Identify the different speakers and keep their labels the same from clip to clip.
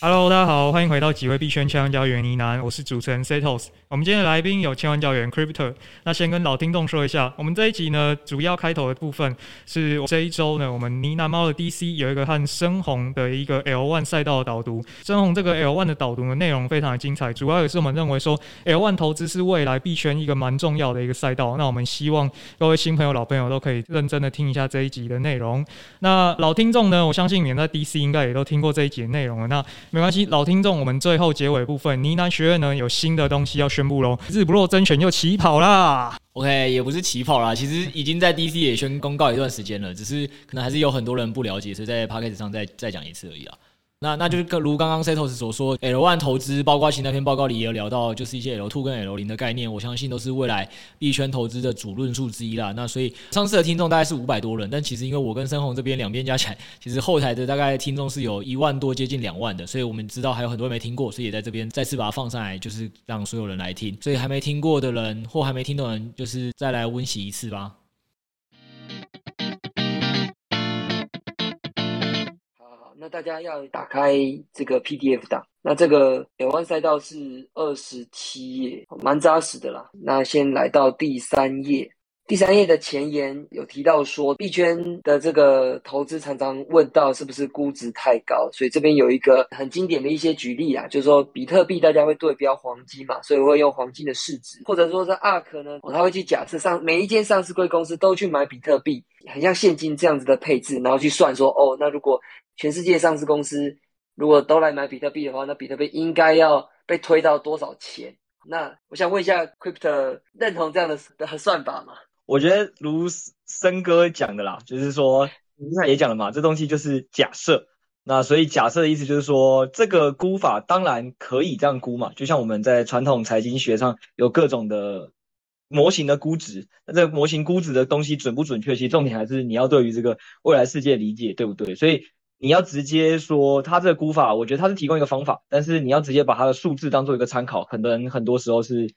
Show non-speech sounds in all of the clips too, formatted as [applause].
Speaker 1: Hello，大家好，欢迎回到几位币圈千万教员呢喃，我是主持人 Setos。我们今天的来宾有千万教员 Crypto。那先跟老听众说一下，我们这一集呢，主要开头的部分是这一周呢，我们呢喃猫的 DC 有一个和深红的一个 L1 赛道的导读。深红这个 L1 的导读的内容非常的精彩，主要也是我们认为说 L1 投资是未来币圈一个蛮重要的一个赛道。那我们希望各位新朋友、老朋友都可以认真的听一下这一集的内容。那老听众呢，我相信你们在 DC 应该也都听过这一集的内容了。那没关系，老听众，我们最后结尾部分，呢喃学院呢有新的东西要宣布喽，日不落甄选又起跑啦。
Speaker 2: OK，也不是起跑啦，其实已经在 DC 也宣公告一段时间了，只是可能还是有很多人不了解，所以在 Podcast 上再再讲一次而已啦。那那就是如刚刚 Setos 所说，L1 投资，包括其那篇报告里也有聊到，就是一些 L2 跟 L0 的概念，我相信都是未来币圈投资的主论述之一啦。那所以上次的听众大概是五百多人，但其实因为我跟深红这边两边加起来，其实后台的大概听众是有一万多，接近两万的，所以我们知道还有很多没听过，所以也在这边再次把它放上来，就是让所有人来听。所以还没听过的人或还没听的人，就是再来温习一次吧。
Speaker 3: 那大家要打开这个 PDF 档，那这个 L1 赛道是二十七页，蛮扎实的啦。那先来到第三页，第三页的前言有提到说，币圈的这个投资常常问到是不是估值太高，所以这边有一个很经典的一些举例啊，就是说比特币大家会对标黄金嘛，所以会用黄金的市值，或者说是 ARK 呢，他会去假设上每一间上市贵公司都去买比特币，很像现金这样子的配置，然后去算说，哦，那如果全世界上市公司如果都来买比特币的话，那比特币应该要被推到多少钱？那我想问一下，Crypto 认同这样的的算法吗？
Speaker 4: 我觉得如森哥讲的啦，就是说，你刚才也讲了嘛，这东西就是假设。那所以假设的意思就是说，这个估法当然可以这样估嘛，就像我们在传统财经学上有各种的模型的估值，那这个模型估值的东西准不准确？其实重点还是你要对于这个未来世界理解，对不对？所以。你要直接说他这个估法，我觉得他是提供一个方法，但是你要直接把他的数字当做一个参考，可能很多时候是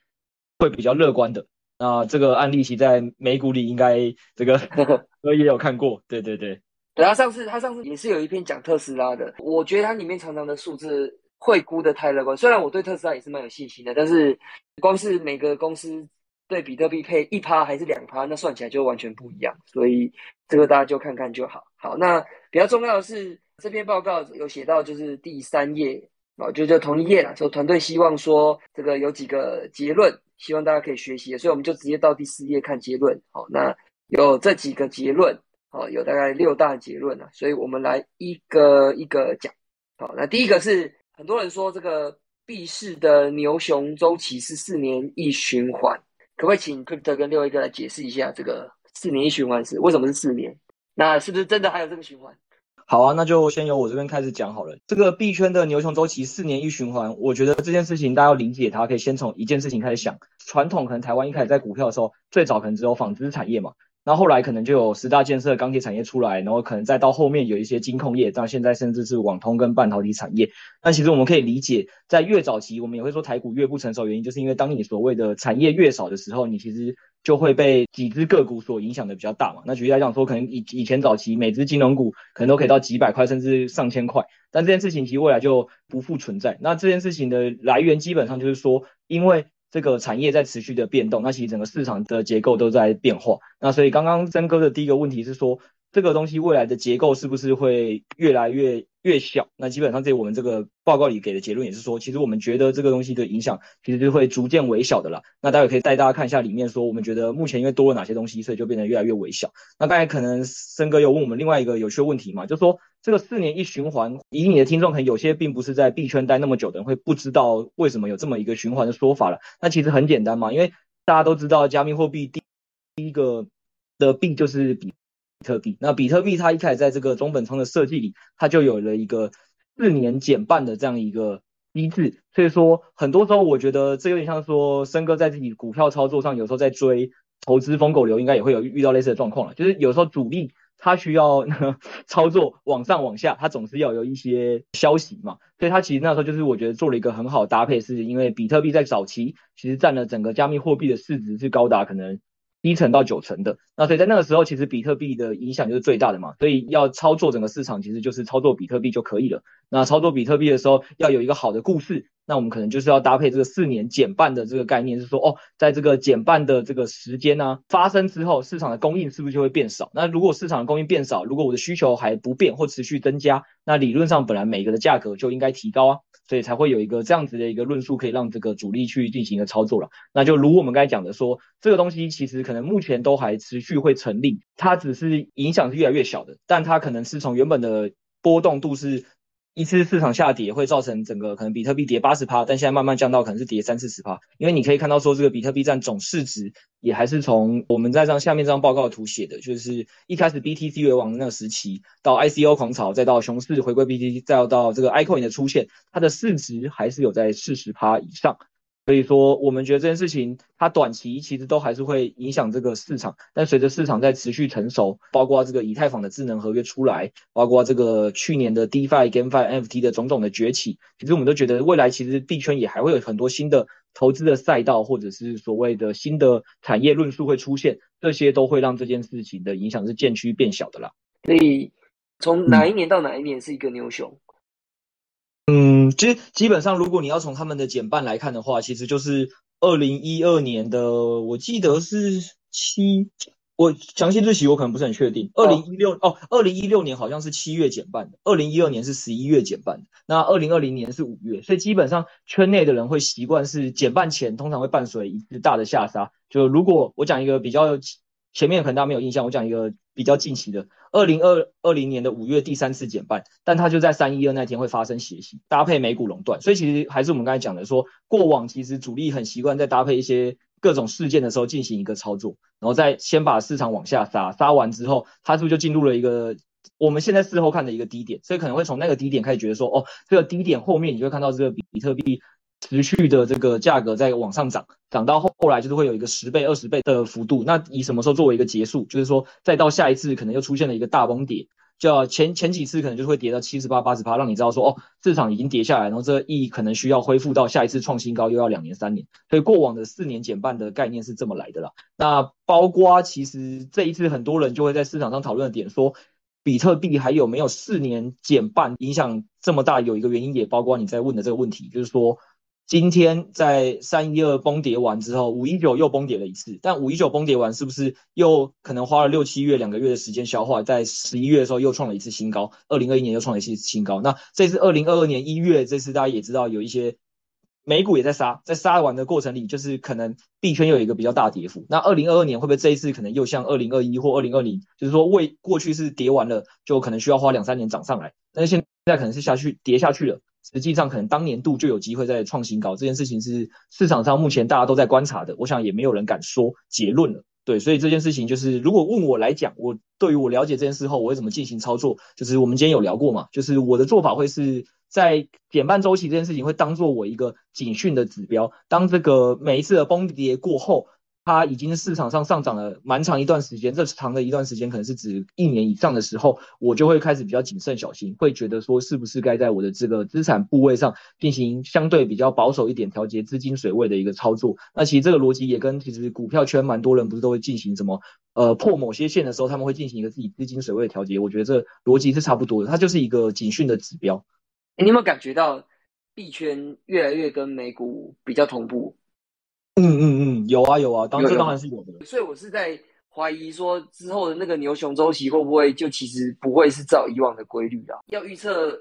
Speaker 4: 会比较乐观的。那这个案例其实在美股里应该这个 [laughs] 我也有看过，对对对。
Speaker 3: 对，他上次他上次也是有一篇讲特斯拉的，我觉得它里面常常的数字会估得太乐观。虽然我对特斯拉也是蛮有信心的，但是光是每个公司对比特币配一趴还是两趴，那算起来就完全不一样。所以这个大家就看看就好。好，那。比较重要的是，这篇报告有写到，就是第三页哦，就就同一页啦。说团队希望说，这个有几个结论，希望大家可以学习，所以我们就直接到第四页看结论。好，那有这几个结论，好，有大概六大结论啊，所以我们来一个一个讲。好，那第一个是很多人说这个币市的牛熊周期是四年一循环，可不可以请 Crypto 跟另外一个来解释一下这个四年一循环是为什么是四年？那是不是真的还有这个循环？
Speaker 4: 好啊，那就先由我这边开始讲好了。这个币圈的牛熊周期四年一循环，我觉得这件事情大家要理解它，可以先从一件事情开始想。传统可能台湾一开始在股票的时候，最早可能只有纺织产业嘛。然后后来可能就有十大建设钢铁产业出来，然后可能再到后面有一些金控业，到现在甚至是网通跟半导体产业。那其实我们可以理解，在越早期，我们也会说台股越不成熟，原因就是因为当你所谓的产业越少的时候，你其实就会被几只个股所影响的比较大嘛。那举例来讲说，可能以以前早期每只金融股可能都可以到几百块甚至上千块，但这件事情其实未来就不复存在。那这件事情的来源基本上就是说，因为这个产业在持续的变动，那其实整个市场的结构都在变化。那所以刚刚曾哥的第一个问题是说，这个东西未来的结构是不是会越来越越小？那基本上在我们这个报告里给的结论也是说，其实我们觉得这个东西的影响其实就会逐渐微小的啦。那待会可以带大家看一下里面说，我们觉得目前因为多了哪些东西，所以就变得越来越微小。那刚才可能森哥有问我们另外一个有趣的问题嘛，就是说。这个四年一循环，以你的听众可能有些并不是在币圈待那么久的人会不知道为什么有这么一个循环的说法了。那其实很简单嘛，因为大家都知道加密货币第第一个的币就是比比特币。那比特币它一开始在这个中本聪的设计里，它就有了一个四年减半的这样一个机制。所以说很多时候我觉得这有点像说森哥在自己股票操作上有时候在追投资疯狗流，应该也会有遇到类似的状况了，就是有时候主力。他需要 [laughs] 操作往上往下，他总是要有一些消息嘛，所以他其实那时候就是我觉得做了一个很好搭配，是因为比特币在早期其实占了整个加密货币的市值是高达可能一层到九层的。那所以在那个时候，其实比特币的影响就是最大的嘛。所以要操作整个市场，其实就是操作比特币就可以了。那操作比特币的时候，要有一个好的故事。那我们可能就是要搭配这个四年减半的这个概念，是说哦，在这个减半的这个时间呢、发生之后，市场的供应是不是就会变少？那如果市场的供应变少，如果我的需求还不变或持续增加，那理论上本来每个的价格就应该提高啊，所以才会有一个这样子的一个论述，可以让这个主力去进行一个操作了。那就如我们刚才讲的说，这个东西其实可能目前都还持续会成立，它只是影响是越来越小的，但它可能是从原本的波动度是。一次市场下跌会造成整个可能比特币跌八十趴，但现在慢慢降到可能是跌三四十趴，因为你可以看到说这个比特币占总市值也还是从我们在这下面这张报告图写的，就是一开始 BTC 为王的那个时期，到 ICO 狂潮，再到熊市回归 BTC，再到这个 iCoin 的出现，它的市值还是有在四十趴以上。所以说，我们觉得这件事情它短期其实都还是会影响这个市场，但随着市场在持续成熟，包括这个以太坊的智能合约出来，包括这个去年的 DeFi、GameFi、NFT 的种种的崛起，其实我们都觉得未来其实币圈也还会有很多新的投资的赛道，或者是所谓的新的产业论述会出现，这些都会让这件事情的影响是渐趋变小的啦。
Speaker 3: 所以从哪一年到哪一年是一个牛熊？
Speaker 4: 嗯，其实基本上，如果你要从他们的减半来看的话，其实就是二零一二年的，我记得是七，我详细日期我可能不是很确定。二零一六哦，二零一六年好像是七月减半的，二零一二年是十一月减半的，那二零二零年是五月，所以基本上圈内的人会习惯是减半前通常会伴随一次大的下杀。就如果我讲一个比较前面可能大家没有印象，我讲一个比较近期的。二零二二零年的五月第三次减半，但它就在三一二那天会发生血洗，搭配美股垄断，所以其实还是我们刚才讲的说，过往其实主力很习惯在搭配一些各种事件的时候进行一个操作，然后再先把市场往下杀，杀完之后，它是不是就进入了一个我们现在事后看的一个低点，所以可能会从那个低点开始觉得说，哦，这个低点后面你就会看到这个比特币。持续的这个价格在往上涨，涨到后后来就是会有一个十倍、二十倍的幅度。那以什么时候作为一个结束？就是说，再到下一次可能又出现了一个大崩跌，就前前几次可能就会跌到七十八、八十趴，让你知道说，哦，市场已经跌下来，然后这个意义可能需要恢复到下一次创新高又要两年、三年。所以过往的四年减半的概念是这么来的啦。那包括其实这一次很多人就会在市场上讨论的点说，比特币还有没有四年减半影响这么大？有一个原因也包括你在问的这个问题，就是说。今天在三一二崩跌完之后，五一九又崩跌了一次。但五一九崩跌完，是不是又可能花了六七月两个月的时间消化？在十一月的时候又创了一次新高，二零二一年又创了一次新高。那这次二零二二年一月，这次大家也知道有一些美股也在杀，在杀完的过程里，就是可能币圈又有一个比较大跌幅。那二零二二年会不会这一次可能又像二零二一或二零二零，就是说为过去是跌完了，就可能需要花两三年涨上来，但是现在可能是下去跌下去了。实际上，可能当年度就有机会再创新高，这件事情是市场上目前大家都在观察的。我想也没有人敢说结论了。对，所以这件事情就是，如果问我来讲，我对于我了解这件事后，我会怎么进行操作？就是我们今天有聊过嘛，就是我的做法会是在减半周期这件事情会当做我一个警讯的指标，当这个每一次的崩跌过后。它已经市场上上涨了蛮长一段时间，这长的一段时间可能是指一年以上的时候，我就会开始比较谨慎小心，会觉得说是不是该在我的这个资产部位上进行相对比较保守一点调节资金水位的一个操作。那其实这个逻辑也跟其实股票圈蛮多人不是都会进行什么呃破某些线的时候，他们会进行一个自己资金水位的调节。我觉得这逻辑是差不多的，它就是一个警讯的指
Speaker 3: 标。你有没有感觉到币圈越来越跟美股比较同步？
Speaker 4: 嗯嗯嗯，有啊有啊，当这当然是有的。
Speaker 3: 所以我是在怀疑说，之后的那个牛熊周期会不会就其实不会是照以往的规律啊？要预测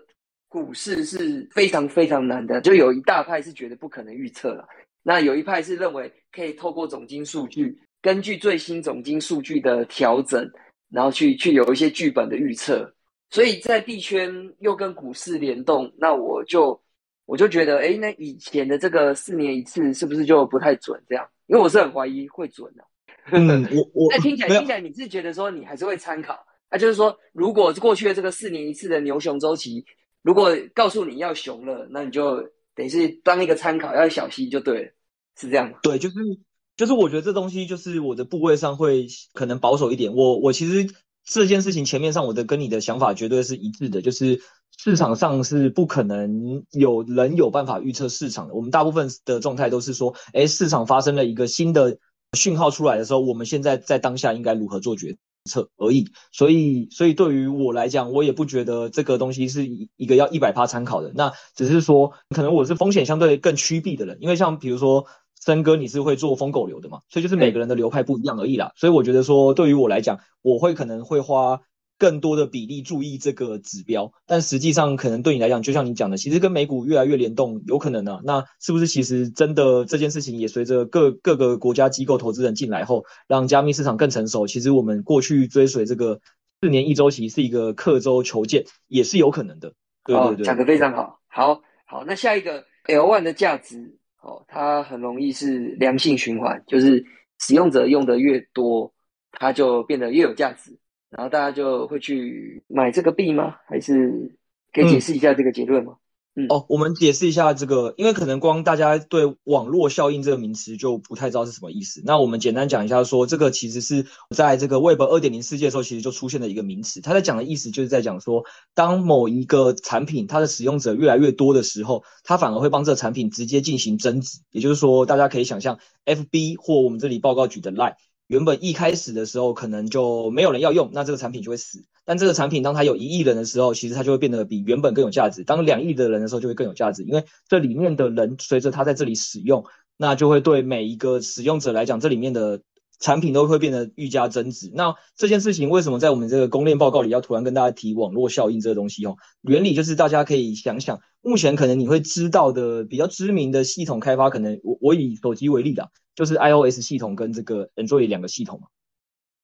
Speaker 3: 股市是非常非常难的，就有一大派是觉得不可能预测了，那有一派是认为可以透过总金数据，根据最新总金数据的调整，然后去去有一些剧本的预测。所以在币圈又跟股市联动，那我就。我就觉得，哎，那以前的这个四年一次是不是就不太准？这样，因为我是很怀疑会准的。
Speaker 4: 嗯，我我 [laughs]
Speaker 3: 那听起来听起来，你是觉得说你还是会参考？那就是说，如果过去的这个四年一次的牛熊周期，如果告诉你要熊了，那你就等于是当一个参考，要小心就对了，是这样吗？
Speaker 4: 对，就是就是，我觉得这东西就是我的部位上会可能保守一点。我我其实这件事情前面上我的跟你的想法绝对是一致的，就是。市场上是不可能有人有办法预测市场的。我们大部分的状态都是说，哎，市场发生了一个新的讯号出来的时候，我们现在在当下应该如何做决策而已。所以，所以对于我来讲，我也不觉得这个东西是一一个要一百趴参考的。那只是说，可能我是风险相对更趋避的人，因为像比如说森哥，你是会做疯狗流的嘛，所以就是每个人的流派不一样而已啦。所以我觉得说，对于我来讲，我会可能会花。更多的比例注意这个指标，但实际上可能对你来讲，就像你讲的，其实跟美股越来越联动，有可能呢、啊。那是不是其实真的这件事情也随着各各个国家机构投资人进来后，让加密市场更成熟？其实我们过去追随这个四年一周期是一个刻舟求剑，也是有可能的。对对对，
Speaker 3: 讲得非常好。好，好，那下一个 L one 的价值，哦，它很容易是良性循环，就是使用者用的越多，它就变得越有价值。然后大家就会去买这个币吗？还是可以解释一下这个结论吗？
Speaker 4: 嗯，嗯哦，我们解释一下这个，因为可能光大家对网络效应这个名词就不太知道是什么意思。那我们简单讲一下说，说这个其实是在这个 Web 二点零世界的时候，其实就出现了一个名词。它在讲的意思就是在讲说，当某一个产品它的使用者越来越多的时候，它反而会帮这个产品直接进行增值。也就是说，大家可以想象，FB 或我们这里报告举的 Line。原本一开始的时候可能就没有人要用，那这个产品就会死。但这个产品当它有一亿人的时候，其实它就会变得比原本更有价值。当两亿的人的时候，就会更有价值，因为这里面的人随着他在这里使用，那就会对每一个使用者来讲，这里面的产品都会变得愈加增值。那这件事情为什么在我们这个公链报告里要突然跟大家提网络效应这个东西？哦，原理就是大家可以想想，目前可能你会知道的比较知名的系统开发，可能我我以手机为例的。就是 iOS 系统跟这个 Android 两个系统嘛，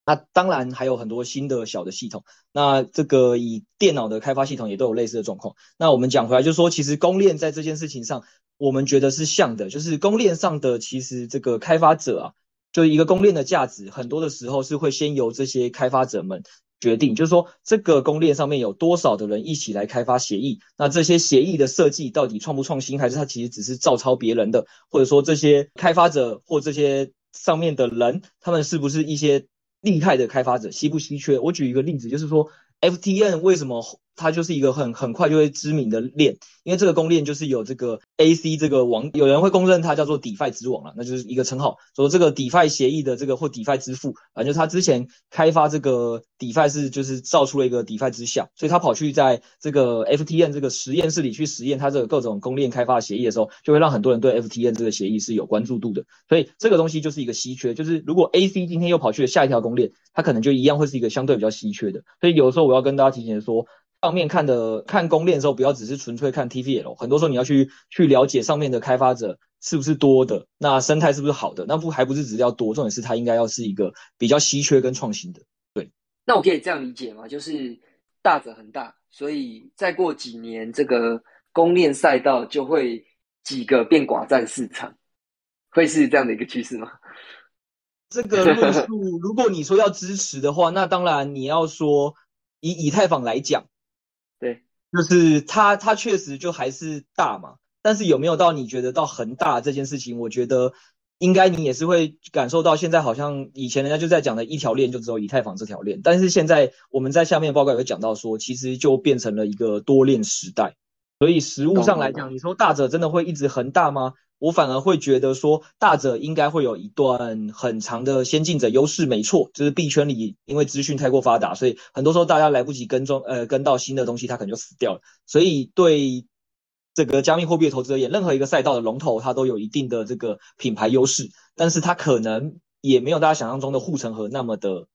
Speaker 4: 那当然还有很多新的小的系统。那这个以电脑的开发系统也都有类似的状况。那我们讲回来，就是说，其实公链在这件事情上，我们觉得是像的，就是公链上的其实这个开发者啊，就一个公链的价值，很多的时候是会先由这些开发者们。决定就是说，这个公链上面有多少的人一起来开发协议？那这些协议的设计到底创不创新，还是它其实只是照抄别人的？或者说，这些开发者或这些上面的人，他们是不是一些厉害的开发者，稀不稀缺？我举一个例子，就是说，FTN 为什么？它就是一个很很快就会知名的链，因为这个公链就是有这个 AC 这个网，有人会公认它叫做 DeFi 之王了，那就是一个称号。说这个 DeFi 协议的这个或 DeFi 之父，啊，就是他之前开发这个 DeFi 是就是造出了一个 DeFi 之象，所以他跑去在这个 FTN 这个实验室里去实验他这个各种公链开发协议的时候，就会让很多人对 FTN 这个协议是有关注度的。所以这个东西就是一个稀缺，就是如果 AC 今天又跑去了下一条公链，它可能就一样会是一个相对比较稀缺的。所以有的时候我要跟大家提前说。上面看的看公链的时候，不要只是纯粹看 TVL，很多时候你要去去了解上面的开发者是不是多的，那生态是不是好的，那不还不是只要多，重点是它应该要是一个比较稀缺跟创新的。对，
Speaker 3: 那我可以这样理解吗？就是大者很大，所以再过几年，这个公链赛道就会几个变寡占市场，会是这样的一个趋势吗？[laughs]
Speaker 4: 这个论述，如果你说要支持的话，那当然你要说以以太坊来讲。
Speaker 3: 对，
Speaker 4: 就是它，它确实就还是大嘛。但是有没有到你觉得到恒大这件事情？我觉得应该你也是会感受到，现在好像以前人家就在讲的一条链就只有以太坊这条链，但是现在我们在下面报告也会讲到说，其实就变成了一个多链时代。所以实物上来讲，你说大者真的会一直恒大吗？我反而会觉得说，大者应该会有一段很长的先进者优势，没错，就是币圈里因为资讯太过发达，所以很多时候大家来不及跟踪，呃，跟到新的东西，它可能就死掉了。所以对这个加密货币的投资而言，任何一个赛道的龙头，它都有一定的这个品牌优势，但是它可能也没有大家想象中的护城河那么的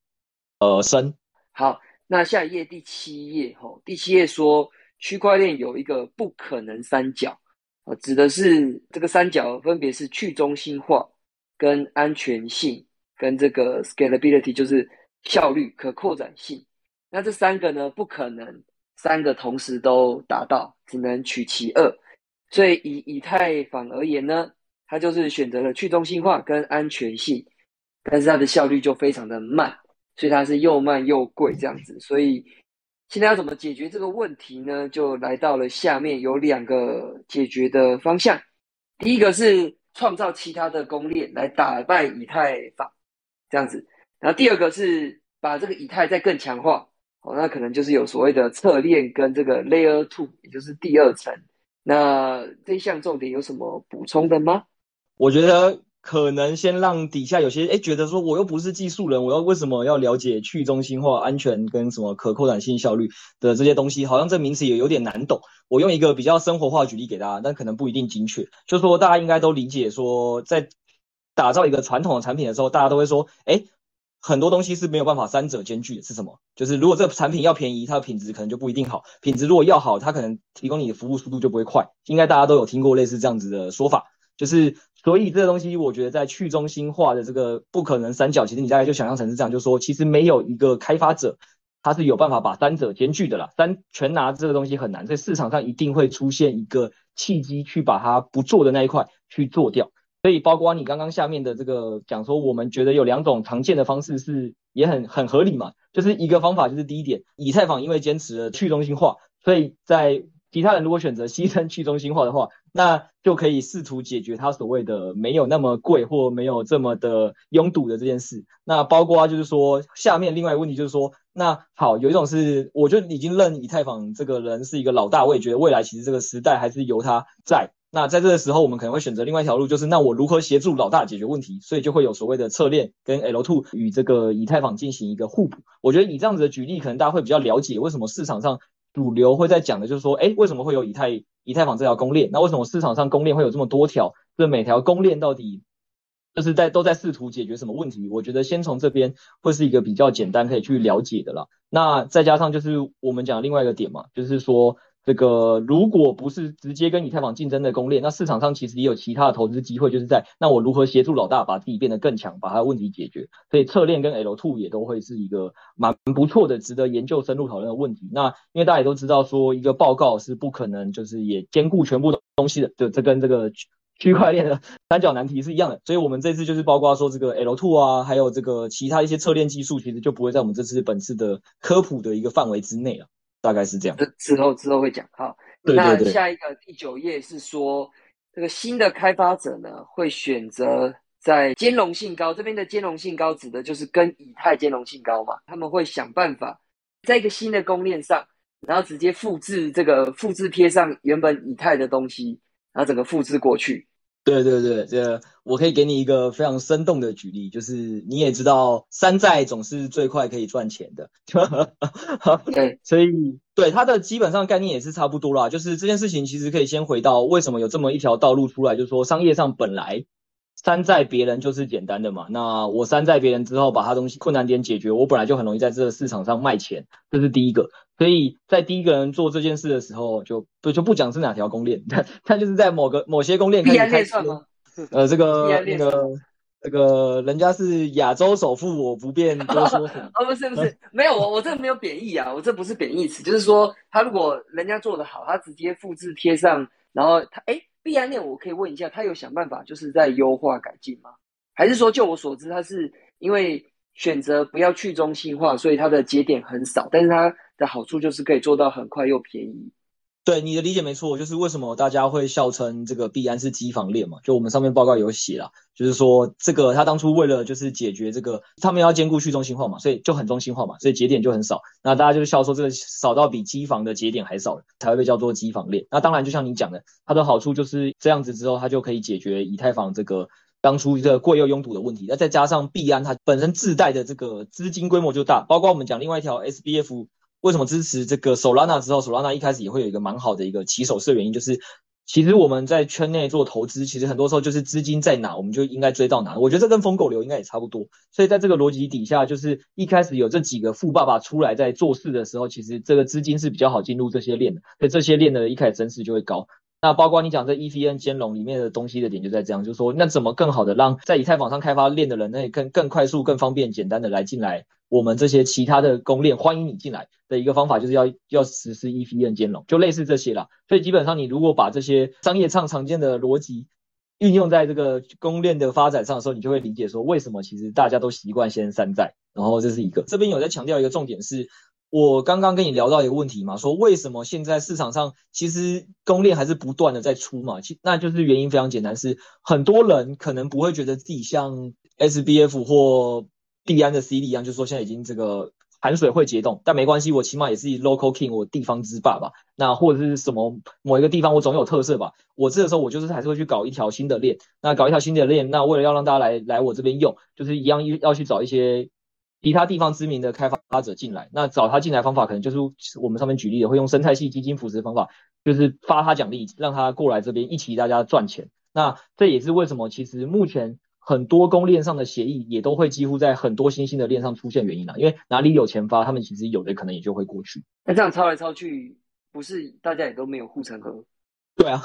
Speaker 4: 呃深。
Speaker 3: 好，那下一页第七页哈，第七页说区块链有一个不可能三角。啊，指的是这个三角分别是去中心化、跟安全性、跟这个 scalability，就是效率、可扩展性。那这三个呢，不可能三个同时都达到，只能取其二。所以以以太坊而言呢，它就是选择了去中心化跟安全性，但是它的效率就非常的慢，所以它是又慢又贵这样子。所以现在要怎么解决这个问题呢？就来到了下面有两个解决的方向。第一个是创造其他的公链来打败以太坊，这样子。然后第二个是把这个以太再更强化，哦，那可能就是有所谓的侧链跟这个 Layer Two，也就是第二层。那这一项重点有什么补充的吗？
Speaker 4: 我觉得可能先让底下有些哎觉得说我又不是技术人，我要为什么要了解去中心化、安全跟什么可扩展性、效率的这些东西？好像这名词也有点难懂。我用一个比较生活化举例给大家，但可能不一定精确。就说大家应该都理解说，在打造一个传统的产品的时候，大家都会说，哎，很多东西是没有办法三者兼具的。是什么？就是如果这个产品要便宜，它的品质可能就不一定好；品质如果要好，它可能提供你的服务速度就不会快。应该大家都有听过类似这样子的说法，就是。所以这个东西，我觉得在去中心化的这个不可能三角，其实你大概就想象成是这样，就是说，其实没有一个开发者，他是有办法把三者兼具的啦。三全拿这个东西很难，所以市场上一定会出现一个契机，去把它不做的那一块去做掉。所以包括你刚刚下面的这个讲说，我们觉得有两种常见的方式是也很很合理嘛，就是一个方法就是第一点，以太坊因为坚持了去中心化，所以在其他人如果选择牺牲去中心化的话，那就可以试图解决他所谓的没有那么贵或没有这么的拥堵的这件事。那包括啊就是说，下面另外一个问题就是说，那好，有一种是，我就已经认以太坊这个人是一个老大，我也觉得未来其实这个时代还是由他在。那在这个时候，我们可能会选择另外一条路，就是那我如何协助老大解决问题？所以就会有所谓的侧链跟 L2 与这个以太坊进行一个互补。我觉得以这样子的举例，可能大家会比较了解为什么市场上。主流会在讲的就是说，哎，为什么会有以太以太坊这条公链？那为什么市场上公链会有这么多条？这每条公链到底就是在都在试图解决什么问题？我觉得先从这边会是一个比较简单可以去了解的啦。那再加上就是我们讲另外一个点嘛，就是说。这个如果不是直接跟以太坊竞争的公链，那市场上其实也有其他的投资机会，就是在那我如何协助老大把自己变得更强，把他的问题解决。所以侧链跟 L2 也都会是一个蛮不错的、值得研究、深入讨论的问题。那因为大家也都知道，说一个报告是不可能就是也兼顾全部东西的，就这跟这个区块链的 [laughs] 三角难题是一样的。所以我们这次就是包括说这个 L2 啊，还有这个其他一些侧链技术，其实就不会在我们这次本次的科普的一个范围之内了。大概是这样，这
Speaker 3: 之后之后会讲。哈，
Speaker 4: 对对对，
Speaker 3: 那下一个第九页是说，这个新的开发者呢会选择在兼容性高，这边的兼容性高指的就是跟以太兼容性高嘛，他们会想办法在一个新的公链上，然后直接复制这个复制贴上原本以太的东西，然后整个复制过去。
Speaker 4: 对对对，这我可以给你一个非常生动的举例，就是你也知道，山寨总是最快可以赚钱的，[laughs]
Speaker 3: 对，
Speaker 4: 所以对它的基本上概念也是差不多啦。就是这件事情其实可以先回到为什么有这么一条道路出来，就是说商业上本来。山寨别人就是简单的嘛，那我山寨别人之后，把他东西困难点解决，我本来就很容易在这个市场上卖钱，这是第一个。所以在第一个人做这件事的时候，就不就不讲是哪条公链，他他就是在某个某些公链开始开始，呃，这个那个那个人家是亚洲首富，我不便多说什么。[laughs]
Speaker 3: 哦，不是不是，没有我我这没有贬义啊，我这不是贬义词，就是说他如果人家做的好，他直接复制贴上，然后他哎。诶币安链，我可以问一下，他有想办法就是在优化改进吗？还是说，就我所知，他是因为选择不要去中心化，所以它的节点很少，但是它的好处就是可以做到很快又便宜。
Speaker 4: 对，你的理解没错，就是为什么大家会笑称这个币安是机房链嘛？就我们上面报告有写啦，就是说这个他当初为了就是解决这个，他们要兼顾去中心化嘛，所以就很中心化嘛，所以节点就很少。那大家就是笑说这个少到比机房的节点还少，才会被叫做机房链。那当然就像你讲的，它的好处就是这样子之后，它就可以解决以太坊这个当初这个贵又拥堵的问题。那再加上币安它本身自带的这个资金规模就大，包括我们讲另外一条 SBF。为什么支持这个 Solana 之后，Solana 一开始也会有一个蛮好的一个起手式原因，就是其实我们在圈内做投资，其实很多时候就是资金在哪，我们就应该追到哪。我觉得这跟疯狗流应该也差不多。所以在这个逻辑底下，就是一开始有这几个富爸爸出来在做事的时候，其实这个资金是比较好进入这些链的，所以这些链的一开始增势就会高。那包括你讲这 EVM 兼容里面的东西的点就在这样，就是说那怎么更好的让在以太坊上开发链的人，那更更快速、更方便、简单的来进来。我们这些其他的公链欢迎你进来的一个方法，就是要要实施 EVM 兼容，就类似这些啦。所以基本上，你如果把这些商业上常见的逻辑运用在这个公链的发展上的时候，你就会理解说，为什么其实大家都习惯先山寨。然后这是一个，这边有在强调一个重点是，我刚刚跟你聊到一个问题嘛，说为什么现在市场上其实公链还是不断的在出嘛？其那就是原因非常简单，是很多人可能不会觉得自己像 SBF 或币安的 CD 一样，就说现在已经这个含水会结冻，但没关系，我起码也是 local king，我地方之霸吧。那或者是什么某一个地方，我总有特色吧。我这个时候我就是还是会去搞一条新的链，那搞一条新的链，那为了要让大家来来我这边用，就是一样要去找一些其他地方知名的开发者进来。那找他进来方法，可能就是我们上面举例的，会用生态系基金扶持方法，就是发他奖励，让他过来这边一起大家赚钱。那这也是为什么其实目前。很多公链上的协议也都会几乎在很多新兴的链上出现原因啦，因为哪里有钱发，他们其实有的可能也就会过去。
Speaker 3: 那这样抄来抄去，不是大家也都没有护城河？
Speaker 4: 对啊，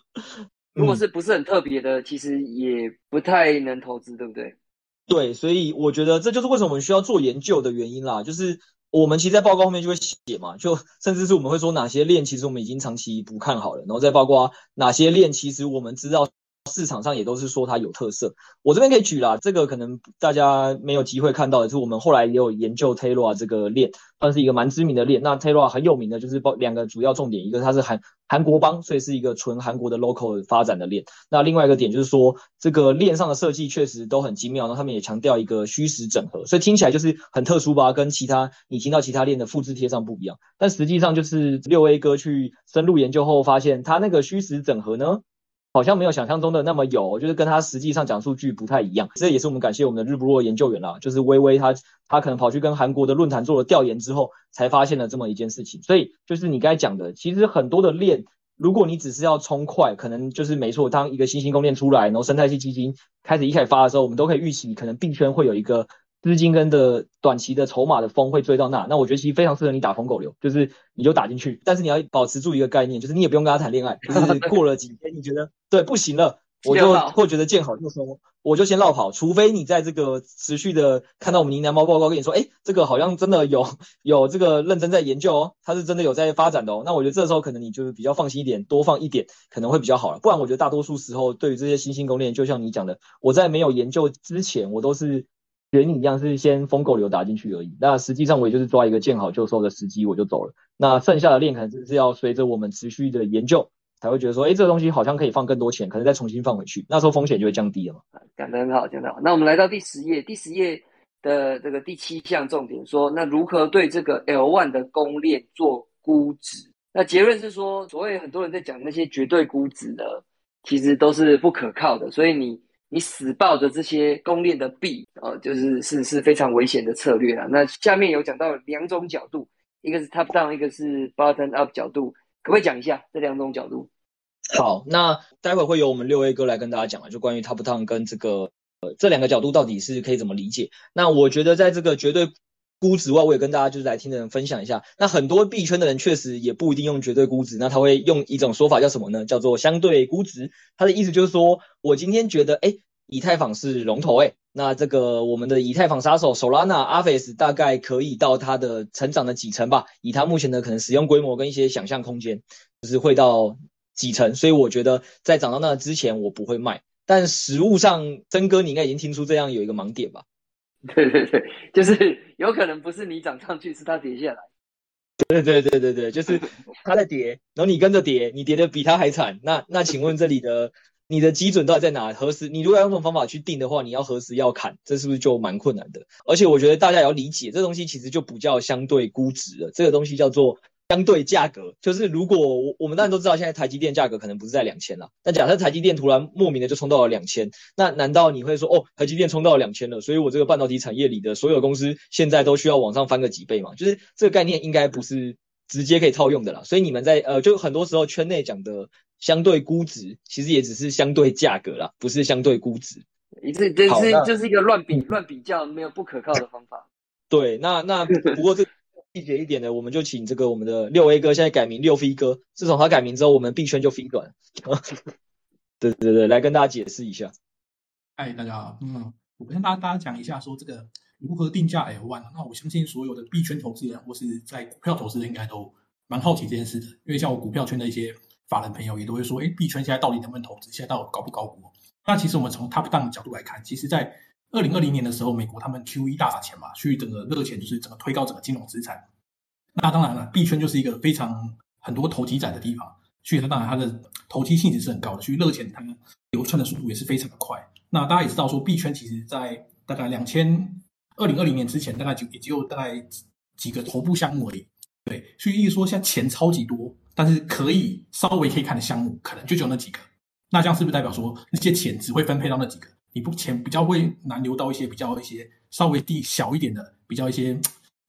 Speaker 4: [laughs]
Speaker 3: 如果是不是很特别的，其实也不太能投资，对不对？
Speaker 4: 对，所以我觉得这就是为什么我们需要做研究的原因啦。就是我们其实，在报告后面就会写嘛，就 [laughs] 甚至是我们会说哪些链其实我们已经长期不看好了，然后再包括哪些链其实我们知道。市场上也都是说它有特色，我这边可以举啦，这个可能大家没有机会看到的，是我们后来也有研究 Terra 这个链，算是一个蛮知名的链。那 Terra 很有名的就是包两个主要重点，一个它是韩韩国帮，所以是一个纯韩国的 local 发展的链。那另外一个点就是说，这个链上的设计确实都很精妙，然后他们也强调一个虚实整合，所以听起来就是很特殊吧，跟其他你听到其他链的复制贴上不一样。但实际上就是六 A 哥去深入研究后发现，它那个虚实整合呢，好像没有想象中的那么有，就是跟他实际上讲数据不太一样。这也是我们感谢我们的日不落研究员啦，就是微微他他可能跑去跟韩国的论坛做了调研之后，才发现了这么一件事情。所以就是你刚才讲的，其实很多的链，如果你只是要冲快，可能就是没错。当一个新兴公链出来，然后生态系基金开始一开始发的时候，我们都可以预期，可能币圈会有一个。资金跟的短期的筹码的风会追到那，那我觉得其实非常适合你打疯狗流，就是你就打进去，但是你要保持住一个概念，就是你也不用跟他谈恋爱，就是过了几天你觉得对不行了，我就会觉得见好就收，我就先绕跑，除非你在这个持续的看到我们云南猫报告跟你说，哎，这个好像真的有 [laughs] 有这个认真在研究哦，它是真的有在发展的哦，那我觉得这时候可能你就是比较放心一点，多放一点可能会比较好了，不然我觉得大多数时候对于这些新兴公链，就像你讲的，我在没有研究之前，我都是。跟你一样是先疯狗流打进去而已，那实际上我也就是抓一个见好就收的时机我就走了。那剩下的链可能就是要随着我们持续的研究，才会觉得说，哎，这个东西好像可以放更多钱，可能再重新放回去，那时候风险就会降低了嘛。
Speaker 3: 讲得很好，讲得很好。那我们来到第十页，第十页的这个第七项重点说，那如何对这个 L1 的公链做估值？那结论是说，所谓很多人在讲那些绝对估值的，其实都是不可靠的，所以你。你死抱着这些公链的币，呃，就是是是非常危险的策略啦。那下面有讲到两种角度，一个是 top down，一个是 bottom up 角度，可不可以讲一下这两种角度？
Speaker 4: 好，那待会会由我们六 A 哥来跟大家讲啊，就关于 top down 跟这个呃这两个角度到底是可以怎么理解。那我觉得在这个绝对估值外，我也跟大家就是来听的人分享一下。那很多币圈的人确实也不一定用绝对估值，那他会用一种说法叫什么呢？叫做相对估值。他的意思就是说，我今天觉得，哎，以太坊是龙头，哎，那这个我们的以太坊杀手 Solana、Aves 大概可以到它的成长的几成吧？以它目前的可能使用规模跟一些想象空间，就是会到几成。所以我觉得在涨到那之前，我不会卖。但实物上，曾哥你应该已经听出这样有一个盲点吧？[laughs]
Speaker 3: 对对对，就是有可能不是你涨上去，是它跌下来。
Speaker 4: 对对对对对，就是 [laughs] 它在跌，然后你跟着跌，你跌的比它还惨。那那请问这里的你的基准到底在哪？何时你如果要用这种方法去定的话，你要何时要砍？这是不是就蛮困难的？而且我觉得大家也要理解，这东西其实就不叫相对估值了，这个东西叫做。相对价格就是，如果我我们当然都知道，现在台积电价格可能不是在两千了。但假设台积电突然莫名的就冲到了两千，那难道你会说，哦，台积电冲到了两千了，所以我这个半导体产业里的所有公司现在都需要往上翻个几倍嘛？就是这个概念应该不是直接可以套用的啦。所以你们在呃，就很多时候圈内讲的相对估值，其实也只是相对价格啦，不是相对估值。
Speaker 3: 一次这是就是一个乱比乱比较，没有不可靠的方法。
Speaker 4: 对，那那不过这。细节一点的，我们就请这个我们的六 A 哥，现在改名六飞哥。自从他改名之后，我们币圈就飞短。[laughs] 对对对，来跟大家解释一下。
Speaker 5: 嗨，大家好，嗯，我跟大家大家讲一下，说这个如何定价 L one。那我相信所有的币圈投资人或是在股票投资人应该都蛮好奇这件事的，因为像我股票圈的一些法人朋友也都会说，哎，币圈现在到底能不能投资？现在到底高不高估？那其实我们从 top down 的角度来看，其实在二零二零年的时候，美国他们 QE 大撒钱嘛，去整个热钱就是整个推高整个金融资产。那当然了，币圈就是一个非常很多投机仔的地方，所以它当然它的投机性质是很高的，所以热钱它流窜的速度也是非常的快。那大家也知道说，币圈其实在大概两千二零二零年之前大概就也只有大概几个头部项目而已。对，所以意思说现在钱超级多，但是可以稍微可以看的项目可能就只有那几个。那这样是不是代表说那些钱只会分配到那几个？你不钱比较会难留到一些比较一些稍微低小一点的，比较一些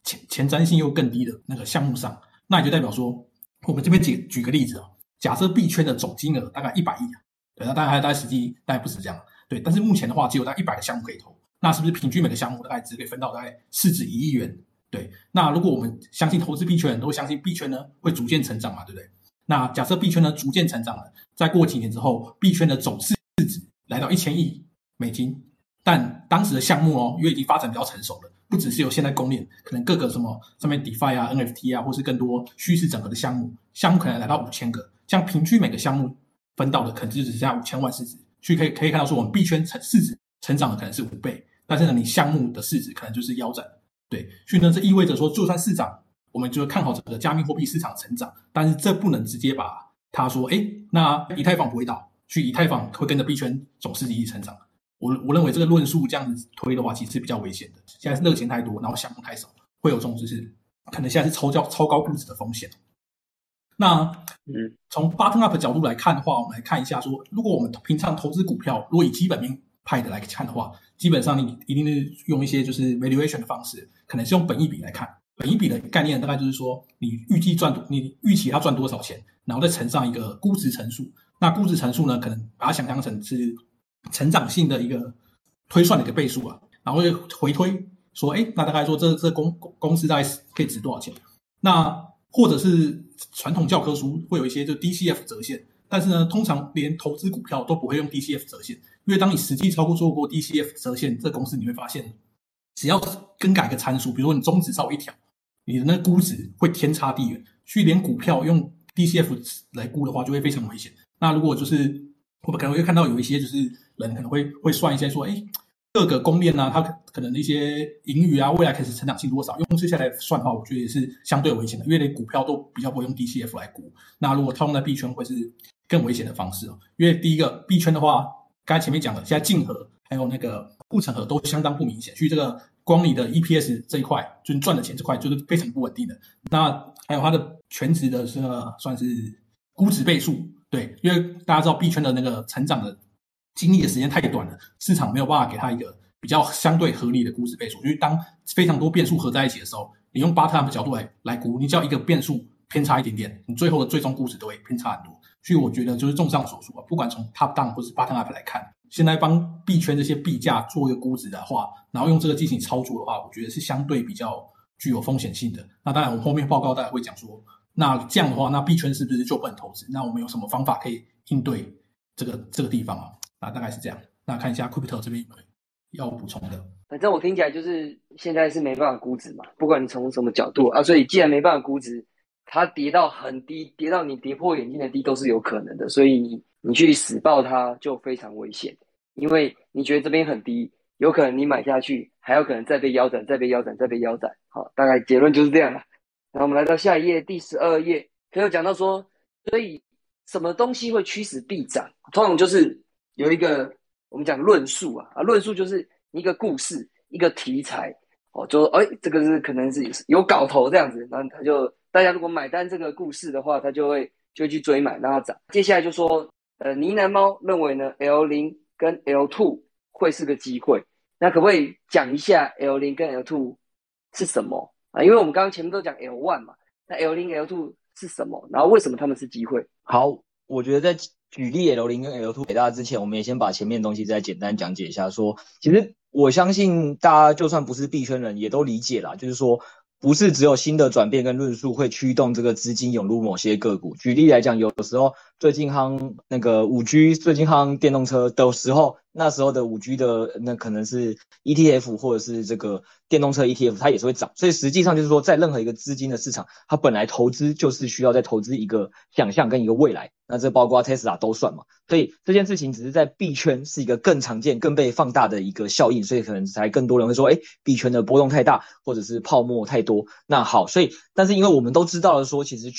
Speaker 5: 前前瞻性又更低的那个项目上？那也就代表说，我们这边举举个例子啊，假设币圈的总金额大概一百亿啊，对，那大概大概实际大概不止这样，对。但是目前的话，只有大概一百个项目可以投，那是不是平均每个项目大概只可以分到大概市值一亿元？对。那如果我们相信投资币圈，都相信币圈呢会逐渐成长嘛，对不对？那假设币圈呢逐渐成长了，再过几年之后，币圈的总市值来到一千亿美金，但当时的项目哦，因为已经发展比较成熟了。不只是有现在公链，可能各个什么上面 DeFi 啊、NFT 啊，或是更多虚实整合的项目，项目可能来到五千个，这样平均每个项目分到的可能就只剩下五千万市值。所以可以可以看到说，我们币圈成市值成长的可能是五倍，但是呢，你项目的市值可能就是腰斩。对，所以呢，这意味着说，就算市场我们就看好整个加密货币市场成长，但是这不能直接把他说，哎，那以太坊不会倒，去以太坊会跟着币圈总市值一起成长。我我认为这个论述这样子推的话，其实是比较危险的。现在是热钱太多，然后项目太少，会有这种就是可能现在是超高超高估值的风险。那嗯，从 bottom up 的角度来看的话，我们来看一下说，如果我们平常投资股票，如果以基本面派的来看的话，基本上你一定是用一些就是 valuation 的方式，可能是用本益比来看。本益比的概念大概就是说，你预计赚你预期它赚多少钱，然后再乘上一个估值乘数。那估值乘数呢，可能把它想象成是。成长性的一个推算的一个倍数啊，然后会回推说，哎，那大概说这这公公司大概可以值多少钱？那或者是传统教科书会有一些就 DCF 折现，但是呢，通常连投资股票都不会用 DCF 折现，因为当你实际操作做过 DCF 折现，这公司你会发现，只要更改一个参数，比如说你中指稍微一调，你的那个估值会天差地远，去连股票用 DCF 来估的话，就会非常危险。那如果就是我们可能会看到有一些就是。人可能会会算一些说，哎，各个公链啊，它可能一些盈余啊，未来开始成长性多少？用这些来算的话，我觉得也是相对危险的，因为连股票都比较不会用 DCF 来估。那如果套用在币圈，会是更危险的方式哦。因为第一个币圈的话，刚才前面讲的，现在竞合还有那个护城河都相当不明显，所以这个光你的 EPS 这一块，就是赚的钱这块，就是非常不稳定的。那还有它的权值的是算是估值倍数，对，因为大家知道币圈的那个成长的。经历的时间太短了，市场没有办法给他一个比较相对合理的估值倍数。因为当非常多变数合在一起的时候，你用 bottom 的角度来来估，你只要一个变数偏差一点点，你最后的最终估值都会偏差很多。所以我觉得就是综上所述啊，不管从 top down 或是 bottom up 来看，现在帮币圈这些币价做一个估值的话，然后用这个进行操作的话，我觉得是相对比较具有风险性的。那当然，我们后面报告大家会讲说，那这样的话，那币圈是不是就不能投资？那我们有什么方法可以应对这个这个地方啊？啊，大概是这样。那看一下 Crypto 这边有没有要补充的。
Speaker 3: 反正我听起来就是现在是没办法估值嘛，不管你从什么角度啊，所以既然没办法估值，它跌到很低，跌到你跌破眼镜的低都是有可能的。所以你你去死抱它就非常危险，因为你觉得这边很低，有可能你买下去还有可能再被腰斩，再被腰斩，再被腰斩。好，大概结论就是这样了。那我们来到下一页，第十二页，可以讲到说，所以什么东西会驱使必涨？通常就是。有一个我们讲论述啊啊，论述就是一个故事，一个题材哦，就哎，这个是可能是有搞头这样子，然后他就大家如果买单这个故事的话，他就会就会去追买，让它涨。接下来就说，呃，呢喃猫认为呢，L 零跟 L two 会是个机会，那可不可以讲一下 L 零跟 L two 是什么啊？因为我们刚刚前面都讲 L one 嘛，那 L 零 L two 是什么？然后为什么他们是机会？
Speaker 4: 好，我觉得在。举例 L 零跟 L two 给大家之前，我们也先把前面的东西再简单讲解一下。说，其实我相信大家就算不是币圈人，也都理解啦，就是说，不是只有新的转变跟论述会驱动这个资金涌入某些个股。举例来讲，有的时候最近夯那个五 G，最近夯电动车的时候。那时候的五 G 的那可能是 ETF 或者是这个电动车 ETF，它也是会涨。所以实际上就是说，在任何一个资金的市场，它本来投资就是需要再投资一个想象跟一个未来。那这包括 Tesla 都算嘛。所以这件事情只是在币圈是一个更常见、更被放大的一个效应。所以可能才更多人会说，哎，币圈的波动太大，或者是泡沫太多。那好，所以但是因为我们都知道了说，其实。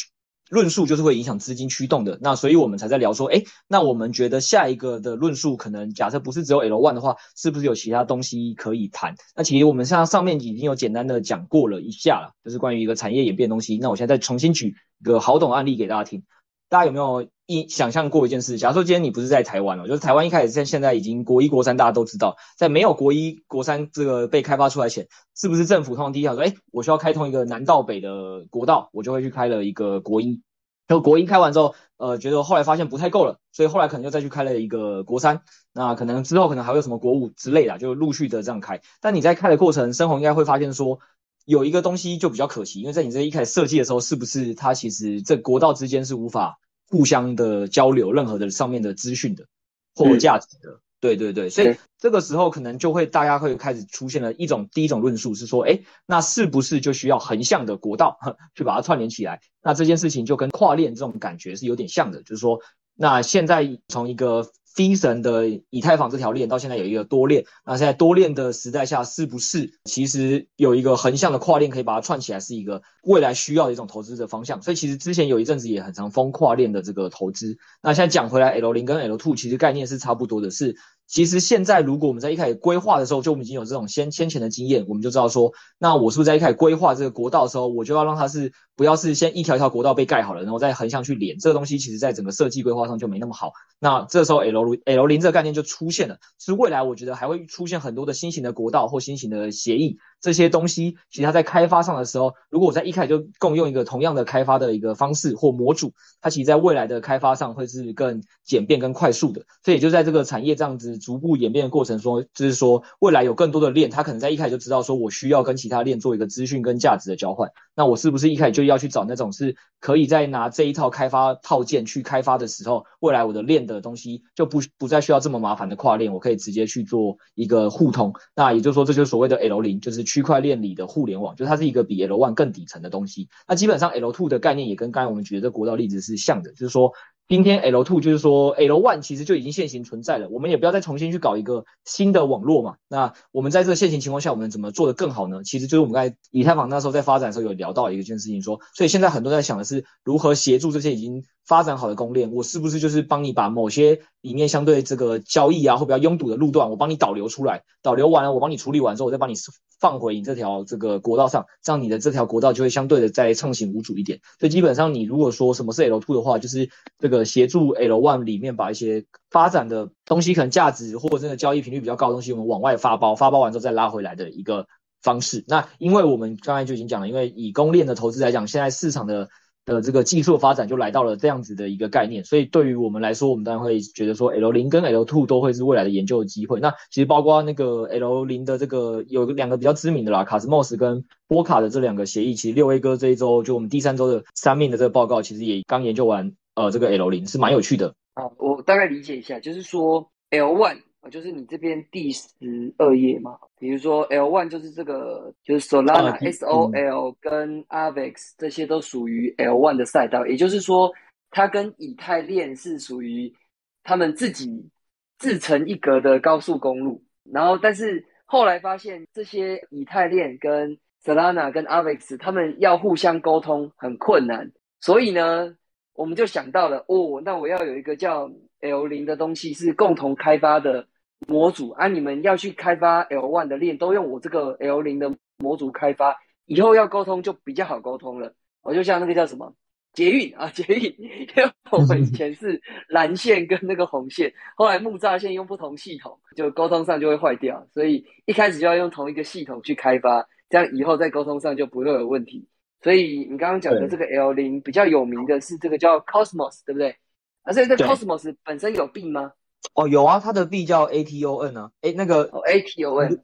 Speaker 4: 论述就是会影响资金驱动的。那所以我们才在聊说，哎，那我们觉得下一个的论述可能假设不是只有 L one 的话，是不是有其他东西可以谈？那其实我们上上面已经有简单的讲过了一下了，就是关于一个产业演变东西。那我现在再重新举一个好懂案例给大家听。大家有没有一想象过一件事？假如说今天你不是在台湾哦，就是台湾一开始现现在已经国一国三，大家都知道，在没有国一国三这个被开发出来前，是不是政府通常第一条说，哎，我需要开通一个南到北的国道，我就会去开了一个国一。然后国一开完之后，呃，觉得后来发现不太够了，所以后来可能就再去开了一个国三。那可能之后可能还有什么国五之类的，就陆续的这样开。但你在开的过程，生活应该会发现说，有一个东西就比较可惜，因为在你这一开始设计的时候，是不是它其实这国道之间是无法互相的交流任何的上面的资讯的或价值的，对对对，所以这个时候可能就会大家会开始出现了一种第一种论述是说，哎，那是不是就需要横向的国道 [laughs] 去把它串联起来？那这件事情就跟跨链这种感觉是有点像的，就是说，那现在从一个。飞神的以太坊这条链到现在有一个多链，那现在多链的时代下，是不是其实有一个横向的跨链可以把它串起来，是一个未来需要的一种投资的方向？所以其实之前有一阵子也很常封跨链的这个投资。那现在讲回来，L 零跟 L two 其实概念是差不多的，是。其实现在，如果我们在一开始规划的时候，就我们已经有这种先先前的经验，我们就知道说，那我是不是在一开始规划这个国道的时候，我就要让它是不要是先一条一条国道被盖好了，然后再横向去连这个东西，其实在整个设计规划上就没那么好。那这时候 L L 零这个概念就出现了，是未来我觉得还会出现很多的新型的国道或新型的协议。这些东西，其实它在开发上的时候，如果我在一开始就共用一个同样的开发的一个方式或模组，它其实在未来的开发上会是更简便、更快速的。所以，也就在这个产业这样子逐步演变的过程中，就是说，未来有更多的链，它可能在一开始就知道说，我需要跟其他链做一个资讯跟价值的交换。那我是不是一开始就要去找那种是可以在拿这一套开发套件去开发的时候，未来我的链的东西就不不再需要这么麻烦的跨链，我可以直接去做一个互通。那也就是说，这就是所谓的 L 零，就是。区块链里的互联网，就它是一个比 L1 更底层的东西。那基本上 L2 的概念也跟刚才我们举的这国道例子是像的，就是说今天 L2 就是说 L1 其实就已经现行存在了，我们也不要再重新去搞一个新的网络嘛。那我们在这个现行情况下，我们怎么做得更好呢？其实就是我们刚才以太坊那时候在发展的时候有聊到一件事情说，所以现在很多在想的是如何协助这些已经发展好的公链，我是不是就是帮你把某些里面相对这个交易啊或比较拥堵的路段，我帮你导流出来，导流完了我帮你处理完之后，我再帮你。放回你这条这个国道上，这样你的这条国道就会相对的再畅行无阻一点。所以基本上，你如果说什么是 L two 的话，就是这个协助 L one 里面把一些发展的东西，可能价值或者这个交易频率比较高的东西，我们往外发包，发包完之后再拉回来的一个方式。那因为我们刚才就已经讲了，因为以公链的投资来讲，现在市场的。的这个技术发展就来到了这样子的一个概念，所以对于我们来说，我们当然会觉得说 L 零跟 L two 都会是未来的研究的机会。那其实包括那个 L 零的这个有两个比较知名的啦，卡斯莫斯跟波卡的这两个协议，其实六 A 哥这一周就我们第三周的三面的这个报告，其实也刚研究完，呃，这个 L 零是蛮有趣的。
Speaker 3: 啊，我大概理解一下，就是说 L one。就是你这边第十二页嘛，比如说 L one 就是这个，就是 Solana、SOL 跟 Avex 这些都属于 L one 的赛道，也就是说，它跟以太链是属于他们自己自成一格的高速公路。然后，但是后来发现这些以太链跟 Solana 跟 Avex 他们要互相沟通很困难，所以呢，我们就想到了，哦，那我要有一个叫 L 零的东西是共同开发的。模组啊，你们要去开发 L one 的链，都用我这个 L 零的模组开发，以后要沟通就比较好沟通了。我就像那个叫什么捷运啊，[laughs] 捷运，因为我们以前是 [laughs] 蓝线跟那个红线，后来木栅线用不同系统，就沟通上就会坏掉，所以一开始就要用同一个系统去开发，这样以后在沟通上就不会有问题。所以你刚刚讲的这个 L 零比较有名的是这个叫 Cosmos，对不对？啊，所以这 Cosmos 本身有病吗？
Speaker 4: 哦，有啊，它的币叫 ATON 啊，诶，那个、
Speaker 3: 哦、ATON，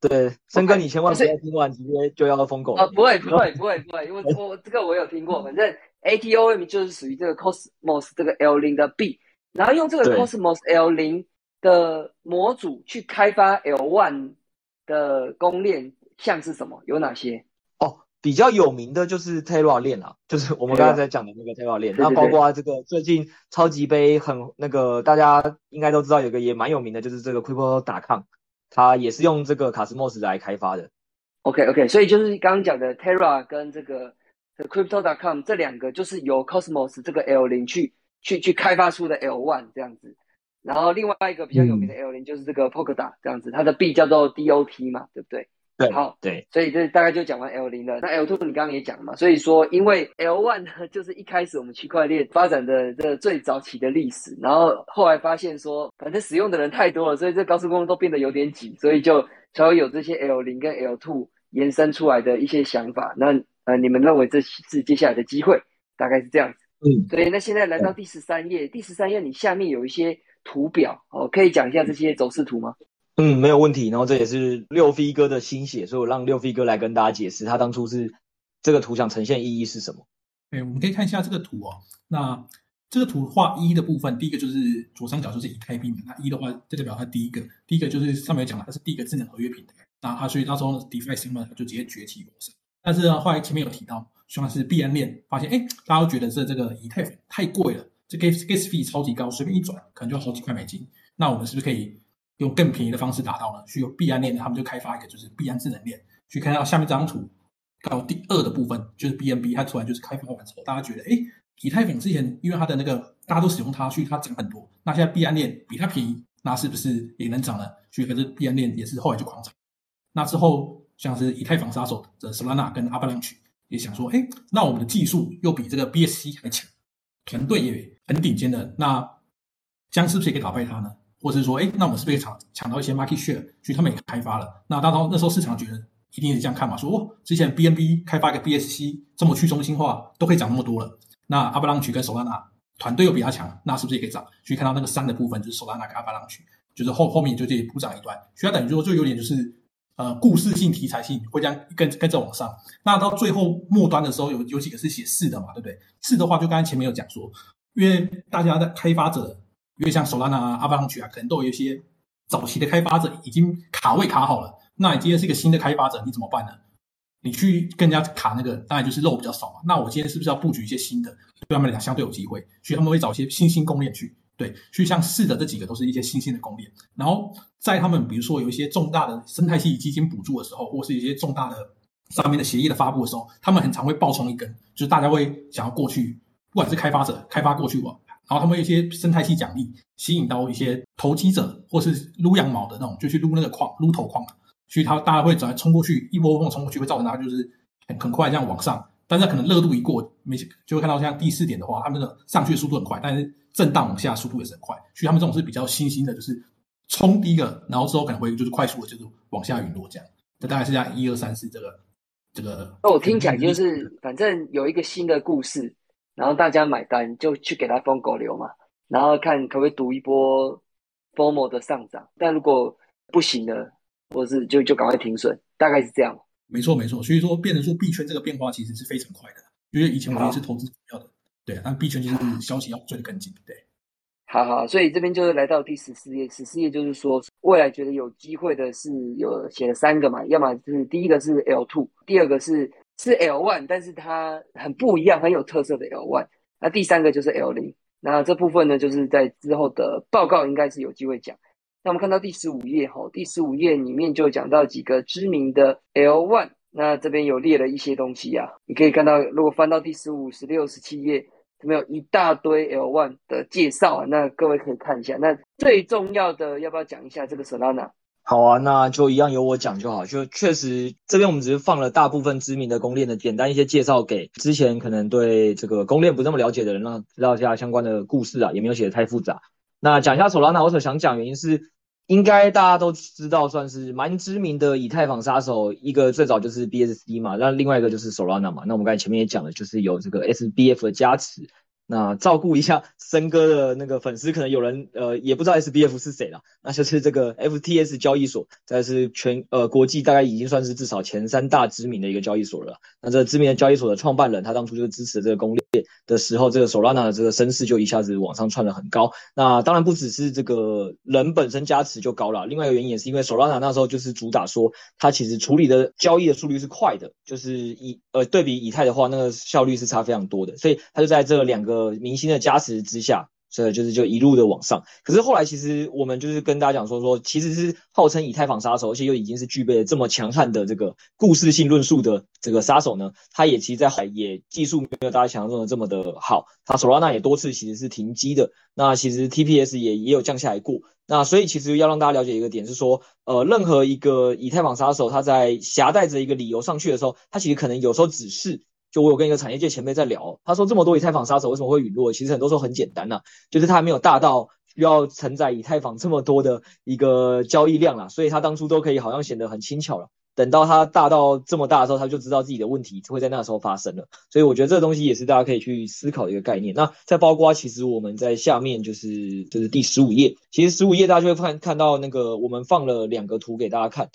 Speaker 4: 对，森哥，你千万不要听完直接就要疯狗
Speaker 3: 啊、哦！不会，不会，不会，不会，因为我这个我有听过，反正 ATON 就是属于这个 Cosmos 这个 L 零的币，然后用这个 Cosmos L 零的模组去开发 L one 的公链，像是什么？有哪些？
Speaker 4: 比较有名的就是 Terra 链啊，就是我们刚才在讲的那个 Terra 链。那包括这个最近超级杯很那个，大家应该都知道有个也蛮有名的，就是这个 Crypto.com，它也是用这个 Cosmos 来开发的。
Speaker 3: OK OK，所以就是刚刚讲的 Terra 跟这个的 Crypto.com 这两个就是由 Cosmos 这个 L 零去去去开发出的 L one 这样子。然后另外一个比较有名的 L 零就是这个 Polkadot 这样子，它的币叫做 DOT 嘛，对不对？
Speaker 4: 对，
Speaker 3: 好，
Speaker 4: 对，
Speaker 3: 所以这大概就讲完 L 零了。那 L two 你刚刚也讲了嘛，所以说因为 L one 呢，[laughs] 就是一开始我们区块链发展的这最早期的历史，然后后来发现说，反正使用的人太多了，所以这高速公路都变得有点挤，所以就才会有这些 L 零跟 L two 延伸出来的一些想法。那呃，你们认为这是接下来的机会？大概是这样子。嗯，所以那现在来到第十三页，第十三页你下面有一些。图表哦，可以讲一下这些走势图吗？
Speaker 4: 嗯，没有问题。然后这也是六飞哥的心血，所以我让六飞哥来跟大家解释，他当初是这个图想呈现意义是什么？
Speaker 5: 对，我们可以看一下这个图哦。那这个图画一的部分，第一个就是左上角就是以太币嘛。那一的话，这代表它第一个，第一个就是上面有讲了，它是第一个智能合约平台。那它所以到时候 DeFi 新闻就直接崛起过程。但是呢，后来前面有提到，像是币安链发现，哎，大家都觉得这这个以太太贵了。这 gas gas fee 超级高，随便一转可能就好几块美金。那我们是不是可以用更便宜的方式达到呢？去用币安链，他们就开发一个就是币安智能链。去看到下面这张图，到第二的部分就是 BNB，它突然就是开发完之后，大家觉得，哎，以太坊之前因为它的那个大家都使用它，所以它涨很多。那现在币安链比它便宜，那是不是也能涨呢？所以可是币安链也是后来就狂涨。那之后像是以太坊杀手的 Solana 跟 Avalanche 也想说，哎，那我们的技术又比这个 BSC 还强。团队也很顶尖的，那将是不是也可以打败他呢？或者是说，哎，那我们是不是抢抢到一些 market share？所以他们也开发了。那当时那时候市场觉得一定是这样看嘛，说哦，之前 BNB 开发一个 BSC 这么去中心化，都可以涨那么多了。那 Avalanche 跟 Solana 团队又比他强，那是不是也可以涨？所以看到那个三的部分就是 Solana 跟 Avalanche，就是后后面就这里补涨一段。所以它等于说就有点就是呃故事性、题材性会这样跟跟着往上。那到最后末端的时候，有有几个是写四的嘛，对不对？四的话，就刚才前面有讲说。因为大家的开发者，因为像 Solana 啊、阿巴隆区啊，可能都有一些早期的开发者已经卡位卡好了。那你今天是一个新的开发者，你怎么办呢？你去跟人家卡那个，当然就是肉比较少嘛。那我今天是不是要布局一些新的，对他们来讲相对有机会？所以他们会找一些新兴公链去，对，所以像是的这几个都是一些新兴的公链。然后在他们比如说有一些重大的生态系基金补助的时候，或是一些重大的上面的协议的发布的时候，他们很常会爆冲一根，就是大家会想要过去。不管是开发者开发过去吧，然后他们有一些生态系奖励，吸引到一些投机者或是撸羊毛的那种，就去撸那个矿，撸头矿，所以他大家会转冲过去，一波波冲过去，会造成他就是很很快这样往上，但是可能热度一过，没就会看到像第四点的话，他们的上去的速度很快，但是震荡往下速度也是很快，所以他们这种是比较新兴的，就是冲第一个，然后之后可能会就是快速的就是往下陨落这样，这大概是这样一二三四这个这个。那我
Speaker 3: 听起来就是反正有一个新的故事。然后大家买单就去给他疯狗流嘛，然后看可不可以赌一波 FOMO 的上涨，但如果不行了，或是就就赶快停损，大概是这样。
Speaker 5: 没错没错，所以说变成说币圈这个变化其实是非常快的，因为以前我们是投资股票的，对，但币圈就是消息要追得更紧，对。
Speaker 3: 好好，所以这边就是来到第十四页，十四页就是说未来觉得有机会的是有写了三个嘛，要么是第一个是 L two，第二个是。是 L one，但是它很不一样，很有特色的 L one。那第三个就是 L 零。那这部分呢，就是在之后的报告应该是有机会讲。那我们看到第十五页哈，第十五页里面就讲到几个知名的 L one。那这边有列了一些东西啊，你可以看到，如果翻到第十五、十六、十七页，这边有一大堆 L one 的介绍啊。那各位可以看一下。那最重要的，要不要讲一下这个 Solana？
Speaker 4: 好啊，那就一样由我讲就好。就确实这边我们只是放了大部分知名的公链的简单一些介绍，给之前可能对这个公链不这么了解的人，让知道一下相关的故事啊，也没有写得太复杂。那讲一下 Solana，我所想讲原因是，应该大家都知道，算是蛮知名的以太坊杀手。一个最早就是 BSC 嘛，那另外一个就是 Solana 嘛。那我们刚才前面也讲了，就是有这个 SBF 的加持。那照顾一下 [laughs] 森哥的那个粉丝，可能有人呃也不知道 SBF 是谁了，那就是这个 FTS 交易所，这是全呃国际大概已经算是至少前三大知名的一个交易所了。那这知名的交易所的创办人，他当初就是支持这个公链的时候，这个 Solana 的这个声势就一下子往上窜的很高。那当然不只是这个人本身加持就高了，另外一个原因也是因为 Solana 那时候就是主打说，它其实处理的交易的速率是快的，就是以呃对比以太的话，那个效率是差非常多的，所以它就在这两个。呃，明星的加持之下，所以就是就一路的往上。可是后来其实我们就是跟大家讲说说，其实是号称以太坊杀手，而且又已经是具备了这么强悍的这个故事性论述的这个杀手呢，他也其实在海也技术没有大家想象中的这么的好，他 Solana 也多次其实是停机的，那其实 TPS 也也有降下来过。那所以其实要让大家了解一个点是说，呃，任何一个以太坊杀手他在挟带着一个理由上去的时候，他其实可能有时候只是。就我有跟一个产业界前辈在聊，他说这么多以太坊杀手为什么会陨落？其实很多时候很简单呐、就是他还没有大到需要承载以太坊这么多的一个交易量啦，所以他当初都可以好像显得很轻巧了。等到他大到这么大的时候，他就知道自己的问题会在那时候发生了。所以我觉得这个东西也是大家可以去思考的一个概念。那再包括其实我们在下面就是就是第十五页，其实十五页大家就会看看到那个我们放了两个图给大家看。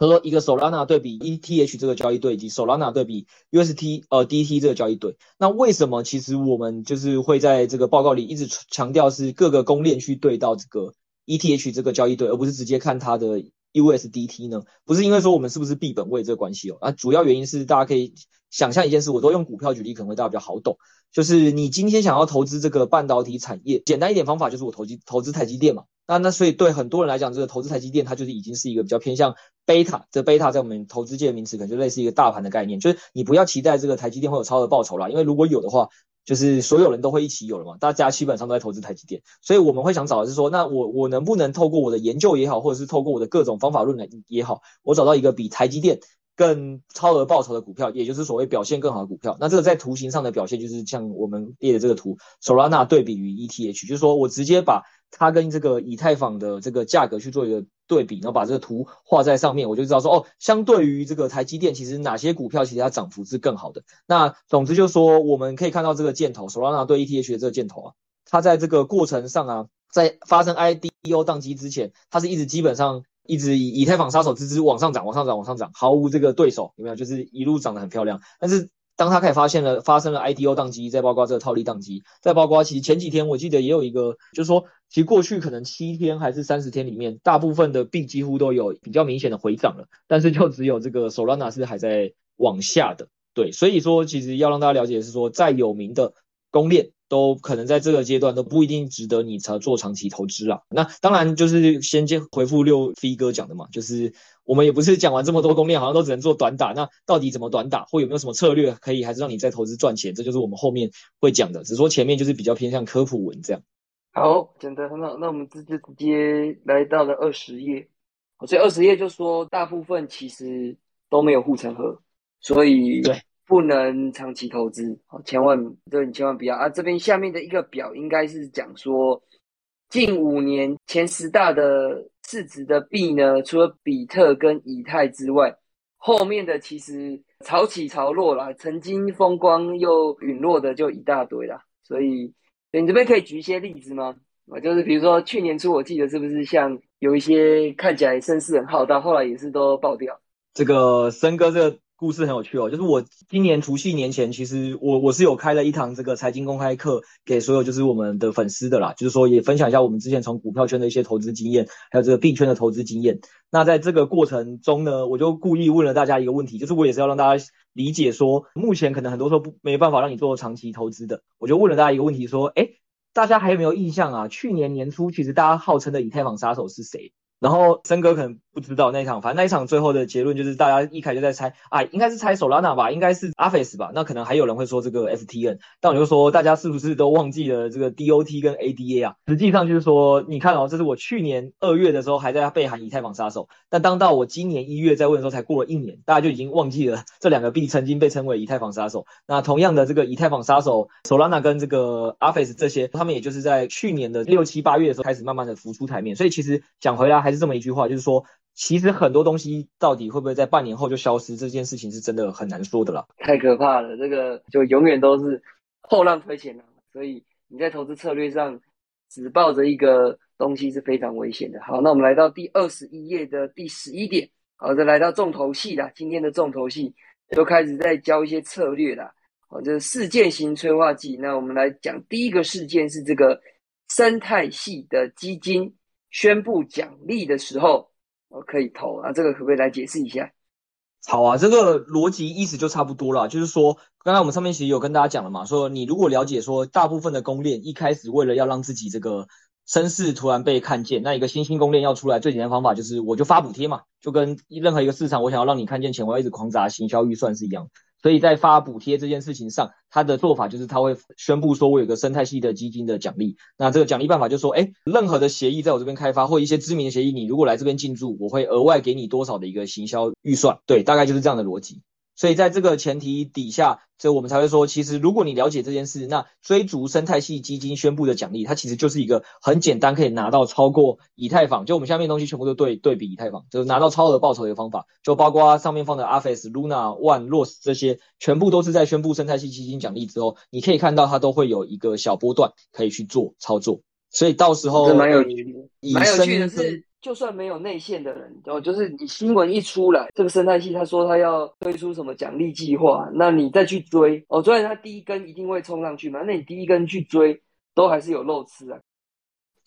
Speaker 4: 他说一个 Solana 对比 ETH 这个交易对，以及 Solana 对比 UST 呃 DT 这个交易对。那为什么其实我们就是会在这个报告里一直强调是各个公链去对到这个 ETH 这个交易对，而不是直接看它的 USDT 呢？不是因为说我们是不是币本位这个关系哦，啊，主要原因是大家可以想象一件事，我都用股票举例，可能会大家比较好懂。就是你今天想要投资这个半导体产业，简单一点方法就是我投机投资台积电嘛。那那所以对很多人来讲，这个投资台积电，它就是已经是一个比较偏向贝塔。这贝塔在我们投资界的名词，可能就类似一个大盘的概念。就是你不要期待这个台积电会有超额报酬啦，因为如果有的话，就是所有人都会一起有了嘛。大家基本上都在投资台积电，所以我们会想找的是说，那我我能不能透过我的研究也好，或者是透过我的各种方法论来也好，我找到一个比台积电更超额报酬的股票，也就是所谓表现更好的股票。那这个在图形上的表现，就是像我们列的这个图，Solana 对比于 ETH，就是说我直接把。它跟这个以太坊的这个价格去做一个对比，然后把这个图画在上面，我就知道说，哦，相对于这个台积电，其实哪些股票其实它涨幅是更好的。那总之就是说，我们可以看到这个箭头，Solana 对 ETH 的这个箭头啊，它在这个过程上啊，在发生 IDO 宕机之前，它是一直基本上一直以以太坊杀手之姿往上涨，往上涨，往上涨，毫无这个对手，有没有？就是一路涨得很漂亮，但是。当他开始发现了发生了 IDO 宕机，再包括这个套利宕机，再包括其实前几天我记得也有一个，就是说其实过去可能七天还是三十天里面，大部分的币几乎都有比较明显的回涨了，但是就只有这个 Solana 是还在往下的。对，所以说其实要让大家了解是说，再有名的公链都可能在这个阶段都不一定值得你才做长期投资啊。那当然就是先接回复六飞哥讲的嘛，就是。我们也不是讲完这么多攻略，好像都只能做短打。那到底怎么短打，或有没有什么策略可以，还是让你在投资赚钱？这就是我们后面会讲的。只是说前面就是比较偏向科普文这样。
Speaker 3: 好，讲的很好。那我们直接直接来到了二十页。所以二十页就说，大部分其实都没有护城河，所以对不能长期投资。好，千万对你千万不要啊！这边下面的一个表应该是讲说，近五年前十大的。市值的币呢，除了比特跟以太之外，后面的其实潮起潮落啦，曾经风光又陨落的就一大堆啦。所以，你这边可以举一些例子吗？啊，就是比如说去年初，我记得是不是像有一些看起来声势很浩大，后来也是都爆掉。
Speaker 4: 这个森哥这个。故事很有趣哦，就是我今年除夕年前，其实我我是有开了一堂这个财经公开课给所有就是我们的粉丝的啦，就是说也分享一下我们之前从股票圈的一些投资经验，还有这个币圈的投资经验。那在这个过程中呢，我就故意问了大家一个问题，就是我也是要让大家理解说，目前可能很多时候不没办法让你做长期投资的，我就问了大家一个问题，说，诶，大家还有没有印象啊？去年年初，其实大家号称的以太坊杀手是谁？然后森哥可能不知道那一场，反正那一场最后的结论就是大家一开就在猜啊，应该是猜 Solana 吧，应该是 Aphes 吧，那可能还有人会说这个 FTN，但我就说大家是不是都忘记了这个 DOT 跟 ADA 啊？实际上就是说，你看哦，这是我去年二月的时候还在被喊以太坊杀手，但当到我今年一月再问的时候，才过了一年，大家就已经忘记了这两个币曾经被称为以太坊杀手。那同样的这个以太坊杀手 Solana 跟这个 Aphes 这些，他们也就是在去年的六七八月的时候开始慢慢的浮出台面，所以其实讲回来还是这么一句话，就是说。其实很多东西到底会不会在半年后就消失，这件事情是真的很难说的啦。
Speaker 3: 太可怕了，这个就永远都是后浪推前浪，所以你在投资策略上只抱着一个东西是非常危险的。好，那我们来到第二十一页的第十一点，好，再来到重头戏啦，今天的重头戏就开始在教一些策略啦。好，这是事件型催化剂。那我们来讲第一个事件是这个生态系的基金宣布奖励的时候。我可以投啊，这个可不可以来解释一下？
Speaker 4: 好啊，这个逻辑意思就差不多了，就是说，刚才我们上面其实有跟大家讲了嘛，说你如果了解说，大部分的公链一开始为了要让自己这个声势突然被看见，那一个新兴公链要出来，最简单的方法就是我就发补贴嘛，就跟任何一个市场我想要让你看见钱，我要一直狂砸行销预算是一样。所以在发补贴这件事情上，他的做法就是他会宣布说，我有个生态系的基金的奖励。那这个奖励办法就是说，哎，任何的协议在我这边开发或一些知名的协议，你如果来这边进驻，我会额外给你多少的一个行销预算。对，大概就是这样的逻辑。所以在这个前提底下，所以我们才会说，其实如果你了解这件事，那追逐生态系基金宣布的奖励，它其实就是一个很简单可以拿到超过以太坊，就我们下面的东西全部都对对比以太坊，就是拿到超额报酬的一个方法，就包括上面放的 Aves、Luna、One、ROS 这些，全部都是在宣布生态系基金奖励之后，你可以看到它都会有一个小波段可以去做操作，所以到时候
Speaker 3: 蛮有趣的，蛮有趣的是。就算没有内线的人，哦，就是你新闻一出来，这个生态系他说他要推出什么奖励计划，那你再去追，哦，虽然他第一根一定会冲上去嘛，那你第一根去追，都还是有肉吃啊。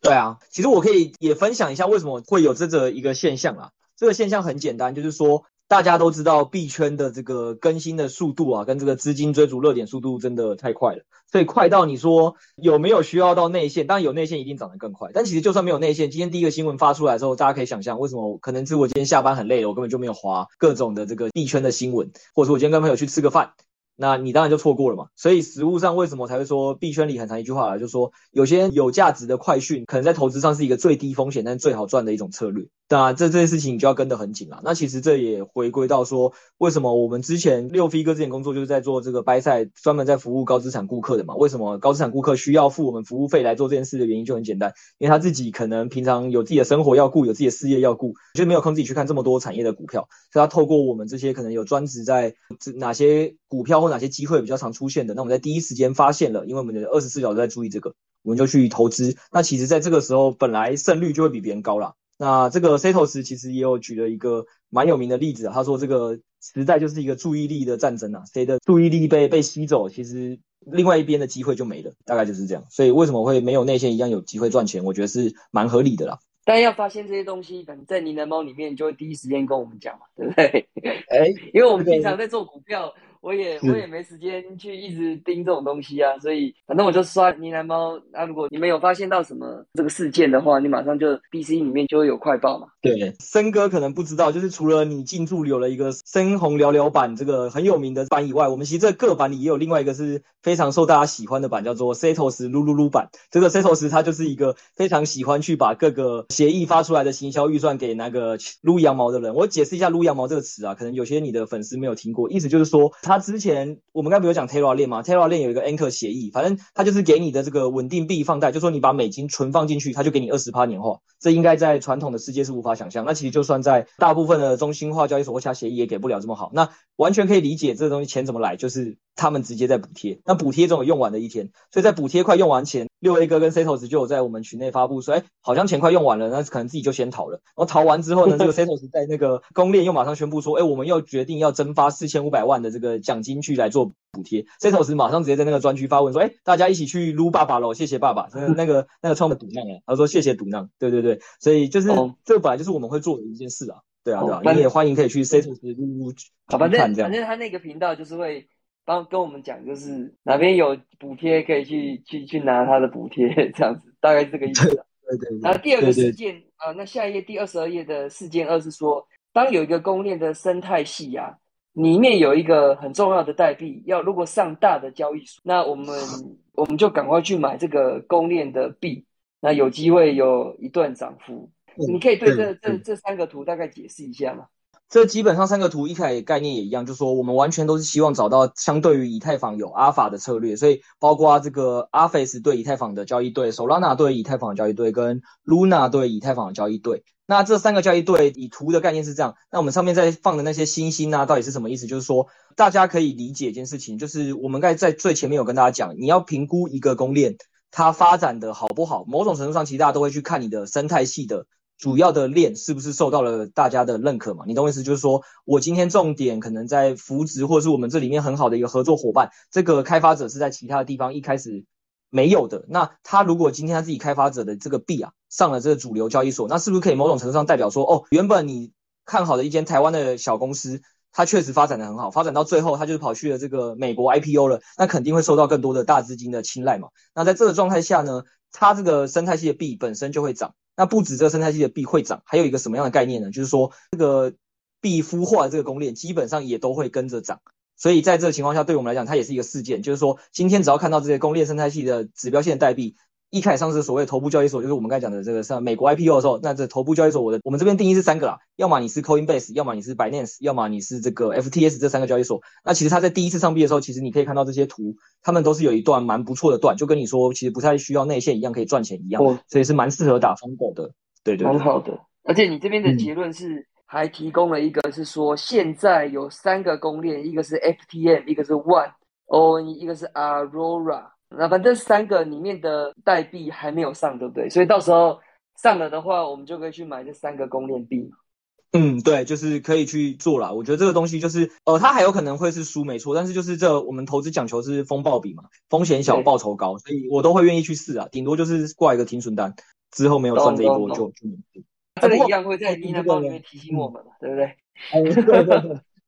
Speaker 4: 对啊，其实我可以也分享一下为什么会有这个一个现象啊。这个现象很简单，就是说。大家都知道币圈的这个更新的速度啊，跟这个资金追逐热点速度真的太快了，所以快到你说有没有需要到内线？当然有内线一定涨得更快，但其实就算没有内线，今天第一个新闻发出来之后，大家可以想象为什么？可能是我今天下班很累了，我根本就没有滑各种的这个币圈的新闻，或者说我今天跟朋友去吃个饭。那你当然就错过了嘛，所以实务上为什么才会说币圈里很长一句话来，就是说有些有价值的快讯，可能在投资上是一个最低风险但最好赚的一种策略。当然这这件事情你就要跟得很紧了。那其实这也回归到说，为什么我们之前六飞哥之前工作就是在做这个掰赛专门在服务高资产顾客的嘛？为什么高资产顾客需要付我们服务费来做这件事的原因就很简单，因为他自己可能平常有自己的生活要顾，有自己的事业要顾，就没有空自己去看这么多产业的股票，所以他透过我们这些可能有专职在哪些股票或哪些机会比较常出现的，那我们在第一时间发现了，因为我们的二十四小时在注意这个，我们就去投资。那其实在这个时候，本来胜率就会比别人高啦。那这个 Setos 其实也有举了一个蛮有名的例子啊，他说这个时代就是一个注意力的战争啊，谁的注意力被被吸走，其实另外一边的机会就没了，大概就是这样。所以为什么会没有内线一样有机会赚钱？我觉得是蛮合理的啦。
Speaker 3: 但要发现这些东西，可能在呢喃猫里面就会第一时间跟我们讲嘛，对不对？哎，[laughs] 因为我们平常在做股票。我也我也没时间去一直盯这种东西啊，所以反正我就刷呢喃猫。那、啊、如果你们有发现到什么这个事件的话，你马上就 BC 里面就会有快报嘛。
Speaker 4: 对，森哥可能不知道，就是除了你进驻有了一个深红聊聊版这个很有名的版以外，我们其实这个版里也有另外一个是非常受大家喜欢的版，叫做 Setos 噜噜噜版。这个 Setos 它就是一个非常喜欢去把各个协议发出来的行销预算给那个撸羊毛的人。我解释一下“撸羊毛”这个词啊，可能有些你的粉丝没有听过，意思就是说他他之前我们刚不有讲 Terra 链吗？Terra 链有一个 Anchor 协议，反正他就是给你的这个稳定币放贷，就说你把美金存放进去，他就给你二十趴年化。这应该在传统的世界是无法想象。那其实就算在大部分的中心化交易所或其他协议也给不了这么好。那完全可以理解这个东西钱怎么来，就是他们直接在补贴。那补贴总有用完的一天，所以在补贴快用完前，六 A 哥跟 Setos 就有在我们群内发布说，哎，好像钱快用完了，那可能自己就先逃了。然后逃完之后呢，[laughs] 这个 Setos 在那个公链又马上宣布说，哎，我们又决定要增发四千五百万的这个奖金去来做补贴。Setos 马上直接在那个专区发文说，哎，大家一起去撸爸爸喽，谢谢爸爸。那个那个那个创的赌浪啊，他说谢谢赌浪，对对对，所以就是、哦、这本来就是我们会做的一件事啊，对啊对啊，你、哦、也欢迎可以去 Setos 撸撸，好，反正
Speaker 3: 反正他那个频道就是会。帮跟我们讲，就是哪边有补贴可以去去去拿他的补贴，这样子，大概是这个意思。[laughs] 对对对。然后第二个事件啊，那下一页第二十二页的事件二是说，当有一个公链的生态系啊，里面有一个很重要的代币，要如果上大的交易所，那我们 [laughs] 我们就赶快去买这个公链的币，那有机会有一段涨幅。你可以对这这这三个图大概解释一下吗？
Speaker 4: 这基本上三个图一开概念也一样，就是说我们完全都是希望找到相对于以太坊有阿法的策略，所以包括这个 Aves 对以太坊的交易对，Solana 对以太坊的交易对，跟 Luna 对以太坊的交易对。那这三个交易对以图的概念是这样，那我们上面在放的那些星星啊，到底是什么意思？就是说大家可以理解一件事情，就是我们刚才在最前面有跟大家讲，你要评估一个公链它发展的好不好，某种程度上其实大家都会去看你的生态系的。主要的链是不是受到了大家的认可嘛？你懂我意思，就是说我今天重点可能在扶植，或者是我们这里面很好的一个合作伙伴，这个开发者是在其他的地方一开始没有的。那他如果今天他自己开发者的这个币啊上了这个主流交易所，那是不是可以某种程度上代表说，哦，原本你看好的一间台湾的小公司，它确实发展的很好，发展到最后，它就是跑去了这个美国 IPO 了，那肯定会受到更多的大资金的青睐嘛。那在这个状态下呢，它这个生态系的币本身就会涨。那不止这个生态系的币会涨，还有一个什么样的概念呢？就是说这个币孵化的这个公链基本上也都会跟着涨。所以在这个情况下，对我们来讲，它也是一个事件，就是说今天只要看到这些公链生态系的指标线代币。一开始上市所谓的头部交易所，就是我们刚才讲的这个像美国 IPO 的时候，那这头部交易所，我的我们这边定义是三个啦，要么你是 Coinbase，要么你是 Binance，要么你是这个 FTS 这三个交易所。那其实它在第一次上币的时候，其实你可以看到这些图，他们都是有一段蛮不错的段，就跟你说其实不太需要内线一样可以赚钱一样，所以是蛮适合打风口的。对对，对，
Speaker 3: 蛮好的。而且你这边的结论是还提供了一个是说，现在有三个公链，一个是 FTM，一个是 One，ONE，一个是 Aurora。那反正三个里面的代币还没有上，对不对？所以到时候上了的话，我们就可以去买这三个公链币。
Speaker 4: 嗯，对，就是可以去做啦。我觉得这个东西就是，呃，它还有可能会是输，没错。但是就是这我们投资讲求是风暴比嘛，风险小报酬高，所以我都会愿意去试啊。顶多就是挂一个停损单，之后没有赚这一波就就没事。
Speaker 3: 这个一样会在低那包里面提醒我们嘛，对不对？
Speaker 4: 嗯、对对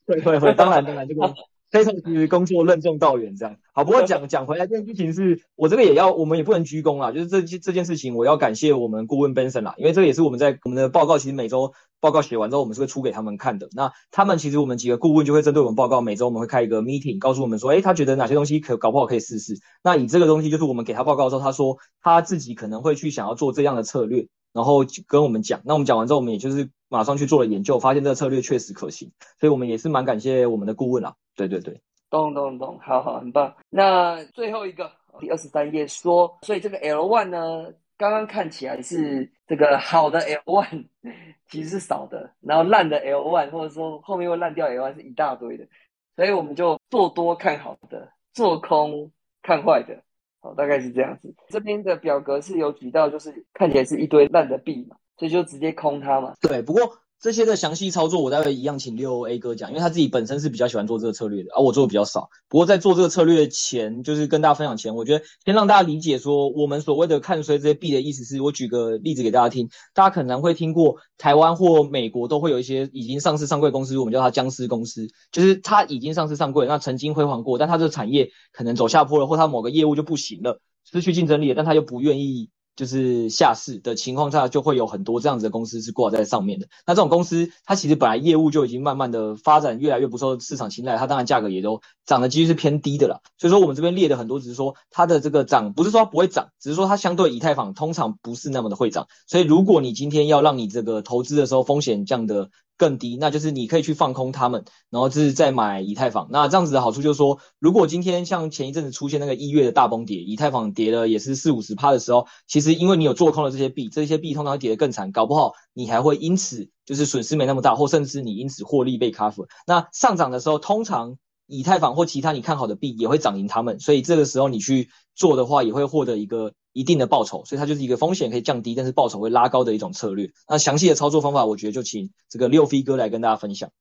Speaker 4: 对，会会会，当然当然这个。非常是工作任重道远这样，好，不过讲讲回来，这件事情是我这个也要，我们也不能鞠躬啦，就是这这件事情，我要感谢我们顾问 Benson 啦，因为这个也是我们在我们的报告，其实每周报告写完之后，我们是会出给他们看的。那他们其实我们几个顾问就会针对我们报告，每周我们会开一个 meeting，告诉我们说，诶，他觉得哪些东西可搞不好可以试试。那以这个东西，就是我们给他报告的时候，他说他自己可能会去想要做这样的策略，然后跟我们讲。那我们讲完之后，我们也就是马上去做了研究，发现这个策略确实可行，所以我们也是蛮感谢我们的顾问啊。对对对。
Speaker 3: 咚咚咚，好好，很棒。那最后一个第二十三页说，所以这个 L one 呢，刚刚看起来是这个好的 L one，[laughs] 其实是少的，然后烂的 L one，或者说后面会烂掉 L one 是一大堆的，所以我们就做多看好的，做空看坏的，好，大概是这样子。这边的表格是有举到，就是看起来是一堆烂的币嘛，所以就直接空它嘛。
Speaker 4: 对，不过。这些的详细操作，我待会一样请六 A 哥讲，因为他自己本身是比较喜欢做这个策略的，而、啊、我做的比较少。不过在做这个策略前，就是跟大家分享前，我觉得先让大家理解说，我们所谓的看衰这些币的意思是，我举个例子给大家听，大家可能会听过台湾或美国都会有一些已经上市上柜公司，我们叫它僵尸公司，就是它已经上市上柜，那曾经辉煌过，但它这个产业可能走下坡了，或它某个业务就不行了，失去竞争力了，但它又不愿意。就是下市的情况下，就会有很多这样子的公司是挂在上面的。那这种公司，它其实本来业务就已经慢慢的发展越来越不受市场青睐，它当然价格也都涨的几率是偏低的啦。所以说我们这边列的很多，只是说它的这个涨，不是说它不会涨，只是说它相对以太坊通常不是那么的会涨。所以如果你今天要让你这个投资的时候风险降的更低，那就是你可以去放空他们，然后就是再买以太坊。那这样子的好处就是说，如果今天像前一阵子出现那个一月的大崩跌，以太坊跌了也是四五十趴的时候，其实因为你有做空了这些币，这些币通常会跌得更惨，搞不好你还会因此就是损失没那么大，或甚至你因此获利被 cover。那上涨的时候，通常以太坊或其他你看好的币也会涨赢他们，所以这个时候你去做的话，也会获得一个。一定的报酬，所以它就是一个风险可以降低，但是报酬会拉高的一种策略。那详细的操作方法，我觉得就请这个六飞哥来跟大家分享。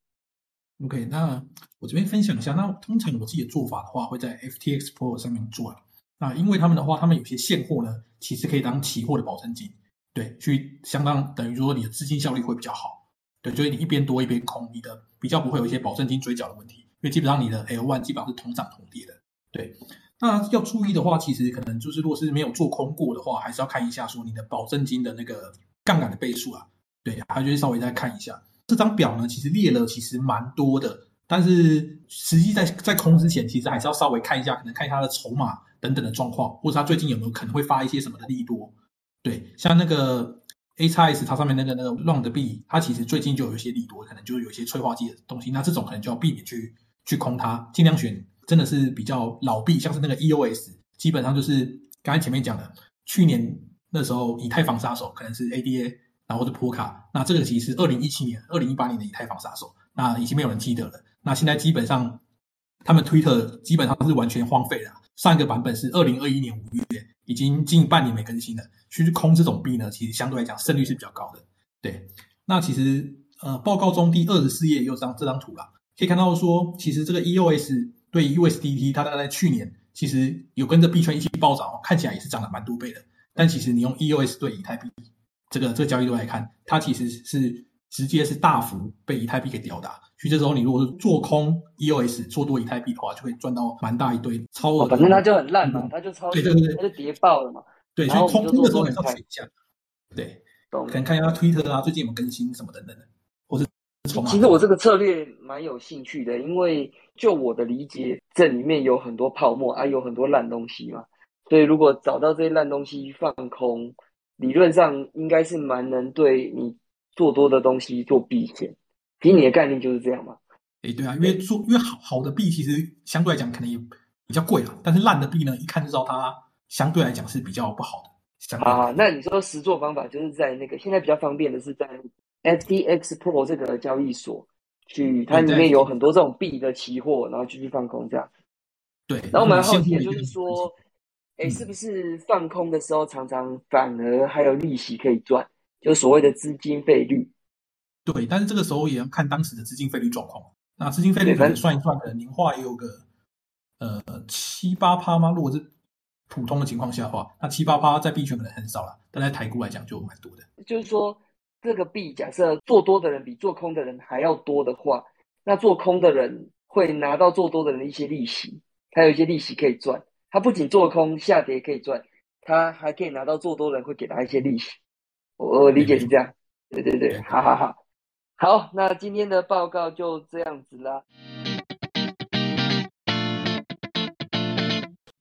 Speaker 5: OK，那我这边分享一下。那通常我自己的做法的话，会在 FTX Pro 上面做。那因为他们的话，他们有些现货呢，其实可以当期货的保证金，对，去相当等于说你的资金效率会比较好。对，就是你一边多一边空，你的比较不会有一些保证金追缴的问题，因为基本上你的 L1 基本上是同涨同跌的，对。那要注意的话，其实可能就是，如果是没有做空过的话，还是要看一下说你的保证金的那个杠杆的倍数啊。对，还是稍微再看一下这张表呢，其实列了其实蛮多的，但是实际在在空之前，其实还是要稍微看一下，可能看一下它的筹码等等的状况，或者它最近有没有可能会发一些什么的利多。对，像那个 AXS 它上面那个那个 Round 币，它其实最近就有一些利多，可能就有一些催化剂的东西，那这种可能就要避免去去空它，尽量选。真的是比较老币，像是那个 EOS，基本上就是刚才前面讲的，去年那时候以太坊杀手可能是 ADA，然后是波卡，那这个其实是二零一七年、二零一八年的以太坊杀手，那已经没有人记得了。那现在基本上他们 Twitter 基本上是完全荒废了，上一个版本是二零二一年五月，已经近半年没更新了。去空这种币呢，其实相对来讲胜率是比较高的。对，那其实呃报告中第二十四页也有张这张图啦，可以看到说，其实这个 EOS。对 USDT，它大概在去年其实有跟着币圈一起暴涨，看起来也是涨了蛮多倍的。但其实你用 EOS 对以太币这个这个交易度来看，它其实是直接是大幅被以太币给吊打。所以这时候你如果是做空 EOS 做多以太币的话，就会赚到蛮大一堆超额、哦。
Speaker 3: 反正它就很烂嘛，它就超
Speaker 5: 对对对，
Speaker 3: 它就跌爆了嘛。
Speaker 5: 对，所以空空的时候还是要选一下。对，可能看一下 Twitter 啊，最近有没有更新什么等等的，或是。
Speaker 3: 其实我这个策略蛮有兴趣的，因为就我的理解，这里面有很多泡沫啊，有很多烂东西嘛。所以如果找到这些烂东西放空，理论上应该是蛮能对你做多的东西做避险。凭你的概念就是这样嘛？
Speaker 5: 诶，对啊，因为做因为好好的币其实相对来讲可能也比较贵啊，但是烂的币呢，一看就知道它相对来讲是比较不好的。
Speaker 3: 啊，那你说实做方法就是在那个现在比较方便的是在。FTX Pro 这个交易所，去它里面有很多这种币的期货，然后继续放空这样。
Speaker 5: 对。
Speaker 3: 然后我蛮好奇的就是说，哎，是不是放空的时候常常反而还有利息可以赚，就所谓的资金费率？
Speaker 5: 对，但是这个时候也要看当时的资金费率状况。那资金费率可能算一算，可能年化也有个呃七八趴吗？如果是普通的情况下的话，那七八趴在币圈可能很少了，但在台股来讲就蛮多的。
Speaker 3: 就是说。这个币假设做多的人比做空的人还要多的话，那做空的人会拿到做多的人的一些利息，他有一些利息可以赚。他不仅做空下跌可以赚，他还可以拿到做多人会给他一些利息。我我理解是这样，对对对，好好好，好，那今天的报告就这样子啦。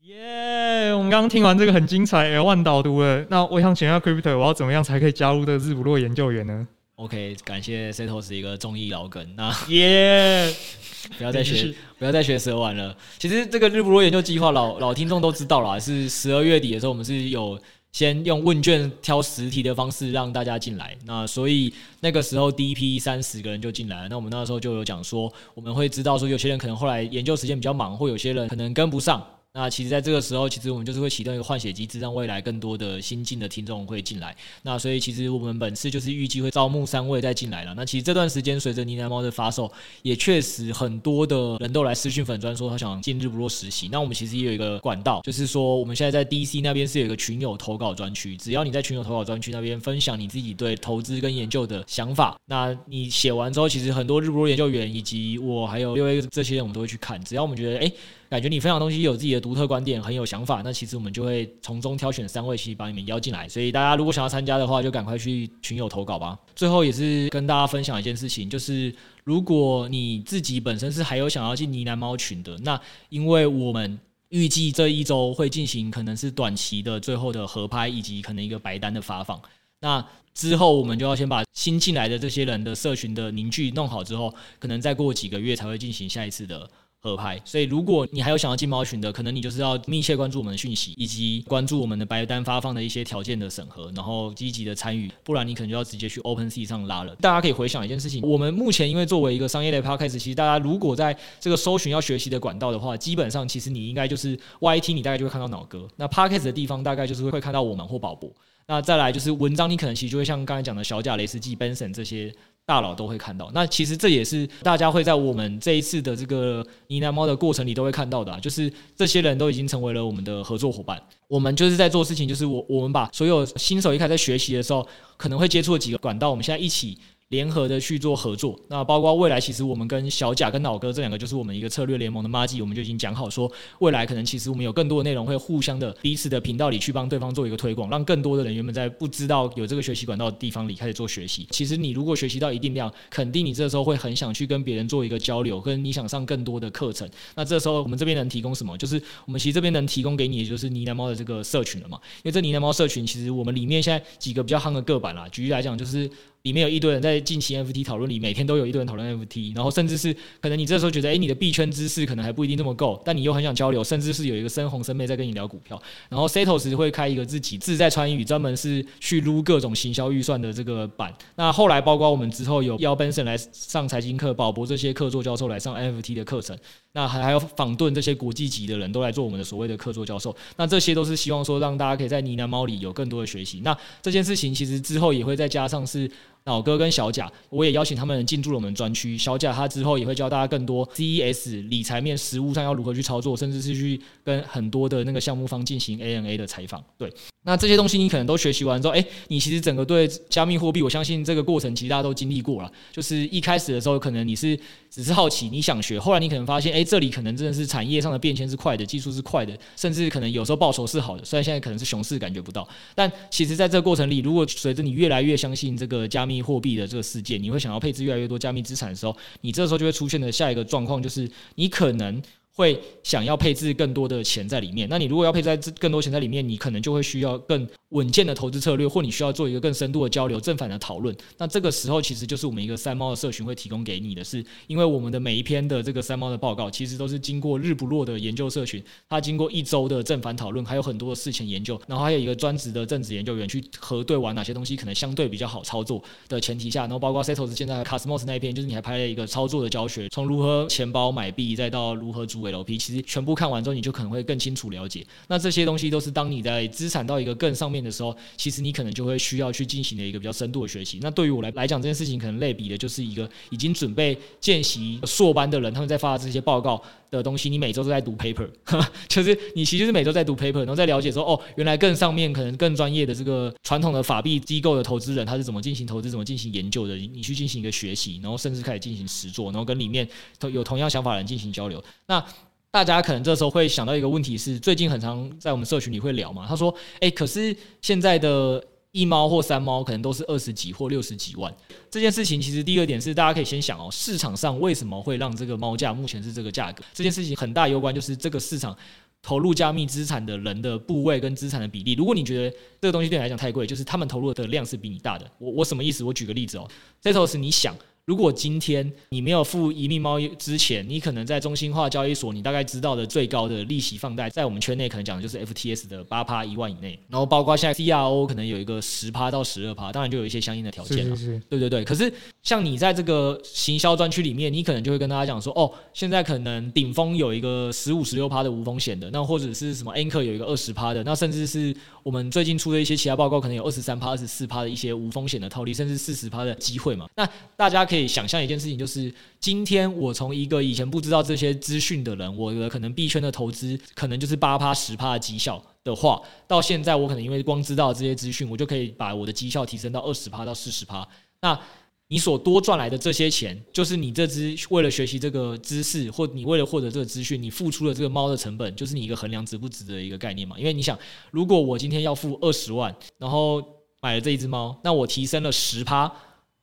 Speaker 1: 耶！Yeah, 我们刚刚听完这个很精彩 L one 导读了，那我想请问 Crypto，我要怎么样才可以加入这个日不落研究员呢
Speaker 4: ？OK，感谢 Setos 一个中医老梗。那
Speaker 1: 耶，Yeah, [laughs]
Speaker 4: 不要再学，不要再学蛇丸了。其实这个日不落研究计划，老老听众都知道啦，是十二月底的时候，我们是有先用问卷挑十题的方式让大家进来。那所以那个时候第一批三十个人就进来了。那我们那时候就有讲说，我们会知道说，有些人可能后来研究时间比较忙，或有些人可能跟不上。那其实，在这个时候，其实我们就是会启动一个换血机制，让未来更多的新进的听众会进来。那所以，其实我们本次就是预计会招募三位再进来了。那其实这段时间，随着呢喃猫的发售，也确实很多的人都来私讯粉专说他想进日不落实习。那我们其实也有一个管道，就是说我们现在在 DC 那边是有一个群友投稿专区，只要你在群友投稿专区那边分享你自己对投资跟研究的想法，那你写完之后，其实很多日不落研究员以及我还有六 A 这些人，我们都会去看。只要我们觉得，哎。感觉你分享东西有自己的独特观点，很有想法，那其实我们就会从中挑选三位，其实把你们邀进来。所以大家如果想要参加的话，就赶快去群友投稿吧。最后也是跟大家分享一件事情，就是如果你自己本身是还有想要进呢喃猫群的，那因为我们预计这一周会进行可能是短期的最后的合拍，以及可能一个白单的发放。那之后我们就要先把新进来的这些人的社群的凝聚弄好之后，可能再过几个月才会进行下一次的。合拍，所以如果你还有想要进猫群的，可能你就是要密切关注我们的讯息，以及关注我们的白单发放的一些条件的审核，然后积极的参与，不然你可能就要直接去 OpenSea 上拉了。大家可以回想一件事情，我们目前因为作为一个商业类 Podcast，其实大家如果在这个搜寻要学习的管道的话，基本上其实你应该就是 YT，你大概就会看到脑哥，那 Podcast 的地方大概就是会看到我们或宝博，那再来就是文章，你可能其实就会像刚才讲的小贾雷斯基、Benson 这些。大佬都会看到，那其实这也是大家会在我们这一次的这个呢喃猫的过程里都会看到的啊，就是这些人都已经成为了我们的合作伙伴。我们就是在做事情，就是我我们把所有新手一开始在学习的时候可能会接触的几个管道，我们现在一起。联合的去做合作，那包括未来，其实我们跟小贾跟老哥这两个就是我们一个策略联盟的麻吉，我们就已经讲好说，未来可能其实我们有更多的内容会互相的彼此的频道里去帮对方做一个推广，让更多的人原本在不知道有这个学习管道的地方里开始做学习。其实你如果学习到一定量，肯定你这时候会很想去跟别人做一个交流，跟你想上更多的课程。那这时候我们这边能提供什么？就是我们其实这边能提供给你，的就是呢喃猫的这个社群了嘛。因为这呢喃猫社群其实我们里面现在几个比较夯的个版啦，举例来讲就是。里面有一堆人在近期 NFT 讨论里，每天都有一堆人讨论 NFT，然后甚至是可能你这时候觉得，哎，你的币圈知识可能还不一定这么够，但你又很想交流，甚至是有一个深红深妹在跟你聊股票，然后 Setos 会开一个自己自在川语专门是去撸各种行销预算的这个版。那后来包括我们之后有邀 Benson 来上财经课，宝博这些客座教授来上 NFT 的课程，那还还有访顿这些国际级的人都来做我们的所谓的客座教授，那这些都是希望说让大家可以在呢喃猫里有更多的学习。那这件事情其实之后也会再加上是。老哥跟小贾，我也邀请他们进驻了我们专区。小贾他之后也会教大家更多 CES 理财面实务上要如何去操作，甚至是去跟很多的那个项目方进行 ANA 的采访。对，那这些东西你可能都学习完之后，哎，你其实整个对加密货币，我相信这个过程其实大家都经历过了。就是一开始的时候，可能你是只是好奇，你想学，后来你可能发现，哎，这里可能真的是产业上的变迁是快的，技术是快的，甚至可能有时候报酬是好的。虽然现在可能是熊市感觉不到，但其实在这个过程里，如果随着你越来越相信这个加密货币的这个世界，你会想要配置越来越多加密资产的时候，你这时候就会出现的下一个状况就是，你可能。会想要配置更多的钱在里面，那你如果要配置在更多钱在里面，你可能就会需要更稳健的投资策略，或你需要做一个更深度的交流、正反的讨论。那这个时候，其实就是我们一个三猫的社群会提供给你的是，因为我们的每一篇的这个三猫的报告，其实都是经过日不落的研究社群，它经过一周的正反讨论，还有很多的事前研究，然后还有一个专职的政治研究员去核对完哪些东西可能相对比较好操作的前提下，然后包括 Setos 现在 Cosmos 那一篇，就是你还拍了一个操作的教学，从如何钱包买币，再到如何鬼楼梯其实全部看完之后，你就可能会更清楚了解。那这些东西都是当你在资产到一个更上面的时候，其实你可能就会需要去进行的一个比较深度的学习。那对于我来来讲，这件事情可能类比的就是一个已经准备见习硕班的人，他们在发的这些报告的东西，你每周都在读 paper，[laughs] 就是你其实是每周在读 paper，然后在了解说，哦，原来更上面可能更专业的这个传统的法币机构的投资人，他是怎么进行投资、怎么进行研究的，你去进行一个学习，然后甚至开始进行实作，然后跟里面有同样想法的人进行交流。那大家可能这时候会想到一个问题是，最近很常在我们社群里会聊嘛。他说：“哎，可是现在的一猫或三猫可能都是二十几或六十几万。这件事情其实第二点是，大家可以先想哦，市场上为什么会让这个猫价目前是这个价格？这件事情很大攸关就是这个市场投入加密资产的人的部位跟资产的比例。如果你觉得这个东西对你来讲太贵，就是他们投入的量是比你大的。我我什么意思？我举个例子哦，这时候是你想。”如果今天你没有付一命猫之前，你可能在中心化交易所，你大概知道的最高的利息放贷，在我们圈内可能讲的就是 FTS 的八趴一万以内，然后包括现在 CRO 可能有一个十趴到十二趴，当然就有一些相应的条件了。是是是，对对对。可是像你在这个行销专区里面，你可能就会跟大家讲说，哦，现在可能顶峰有一个十五十六趴的无风险的，那或者是什么 Anchor 有一个二十趴的，那甚至是我们最近出的一些其他报告，可能有二十三趴、二十四趴的一些无风险的套利，甚至四十趴的机会嘛。那大家可以想象一件事情。就是今天，我从一个以前不知道这些资讯的人，我的可能币圈的投资可能就是八趴十趴的绩效的话，到现在我可能因为光知道这些资讯，我就可以把我的绩效提升到二十趴到四十趴。那你所多赚来的这些钱，就是你这只为了学习这个知识，或你为了获得这个资讯，你付出的这个猫的成本，就是你一个衡量值不值得的一个概念嘛？因为你想，如果我今天要付二十万，然后买了这一只猫，那我提升了十趴。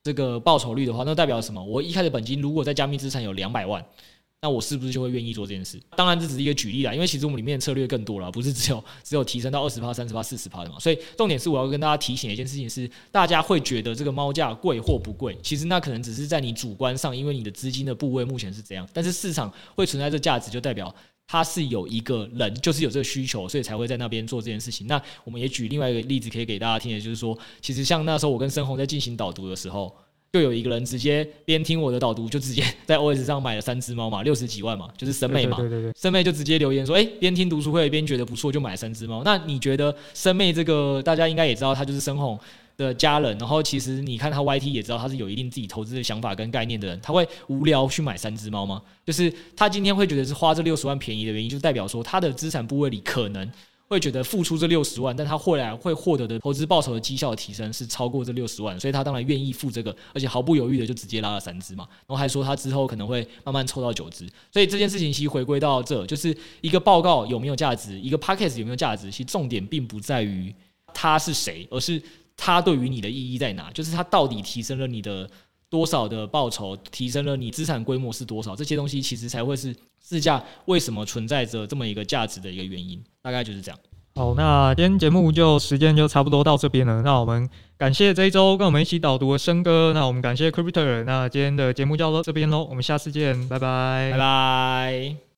Speaker 4: 这个报酬率的话，那代表什么？我一开始本金如果在加密资产有两百万，那我是不是就会愿意做这件事？当然这只是一个举例啦，因为其实我们里面的策略更多了，不是只有只有提升到二十趴、三十趴、四十趴的嘛。所以重点是我要跟大家提醒一件事情是，大家会觉得这个猫价贵或不贵，其实那可能只是在你主观上，因为你的资金的部位目前是这样，但是市场会存在这价值，就代表。他是有一个人，就是有这个需求，所以才会在那边做这件事情。那我们也举另外一个例子，可以给大家听的，就是说，其实像那时候我跟申红在进行导读的时候，就有一个人直接边听我的导读，就直接在 OS 上买了三只猫嘛，六十几万嘛，就是生妹嘛。对对对，生妹就直接留言说，哎，边听读书会边觉得不错，就买了三只猫。那你觉得生妹这个大家应该也知道，他就是申红的家人，然后其实你看他 YT 也知道他是有一定自己投资的想法跟概念的人，他会无聊去买三只猫吗？就是他今天会觉得是花这六十万便宜的原因，就代表说他的资产部位里可能会觉得付出这六十万，但他后来会获得的投资报酬的绩效提升是超过这六十万，所以他当然愿意付这个，而且毫不犹豫的就直接拉了三只嘛，然后还说他之后可能会慢慢凑到九只，所以这件事情其实回归到这，就是一个报告有没有价值，一个 podcast 有没有价值，其实重点并不在于他是谁，而是。它对于你的意义在哪？就是它到底提升了你的多少的报酬，提升了你资产规模是多少？这些东西其实才会是市价为什么存在着这么一个价值的一个原因。大概就是这样。
Speaker 1: 好，那今天节目就时间就差不多到这边了。那我们感谢这一周跟我们一起导读的申哥。那我们感谢 Cryptor。那今天的节目就到这边喽。我们下次见，拜拜，
Speaker 4: 拜拜。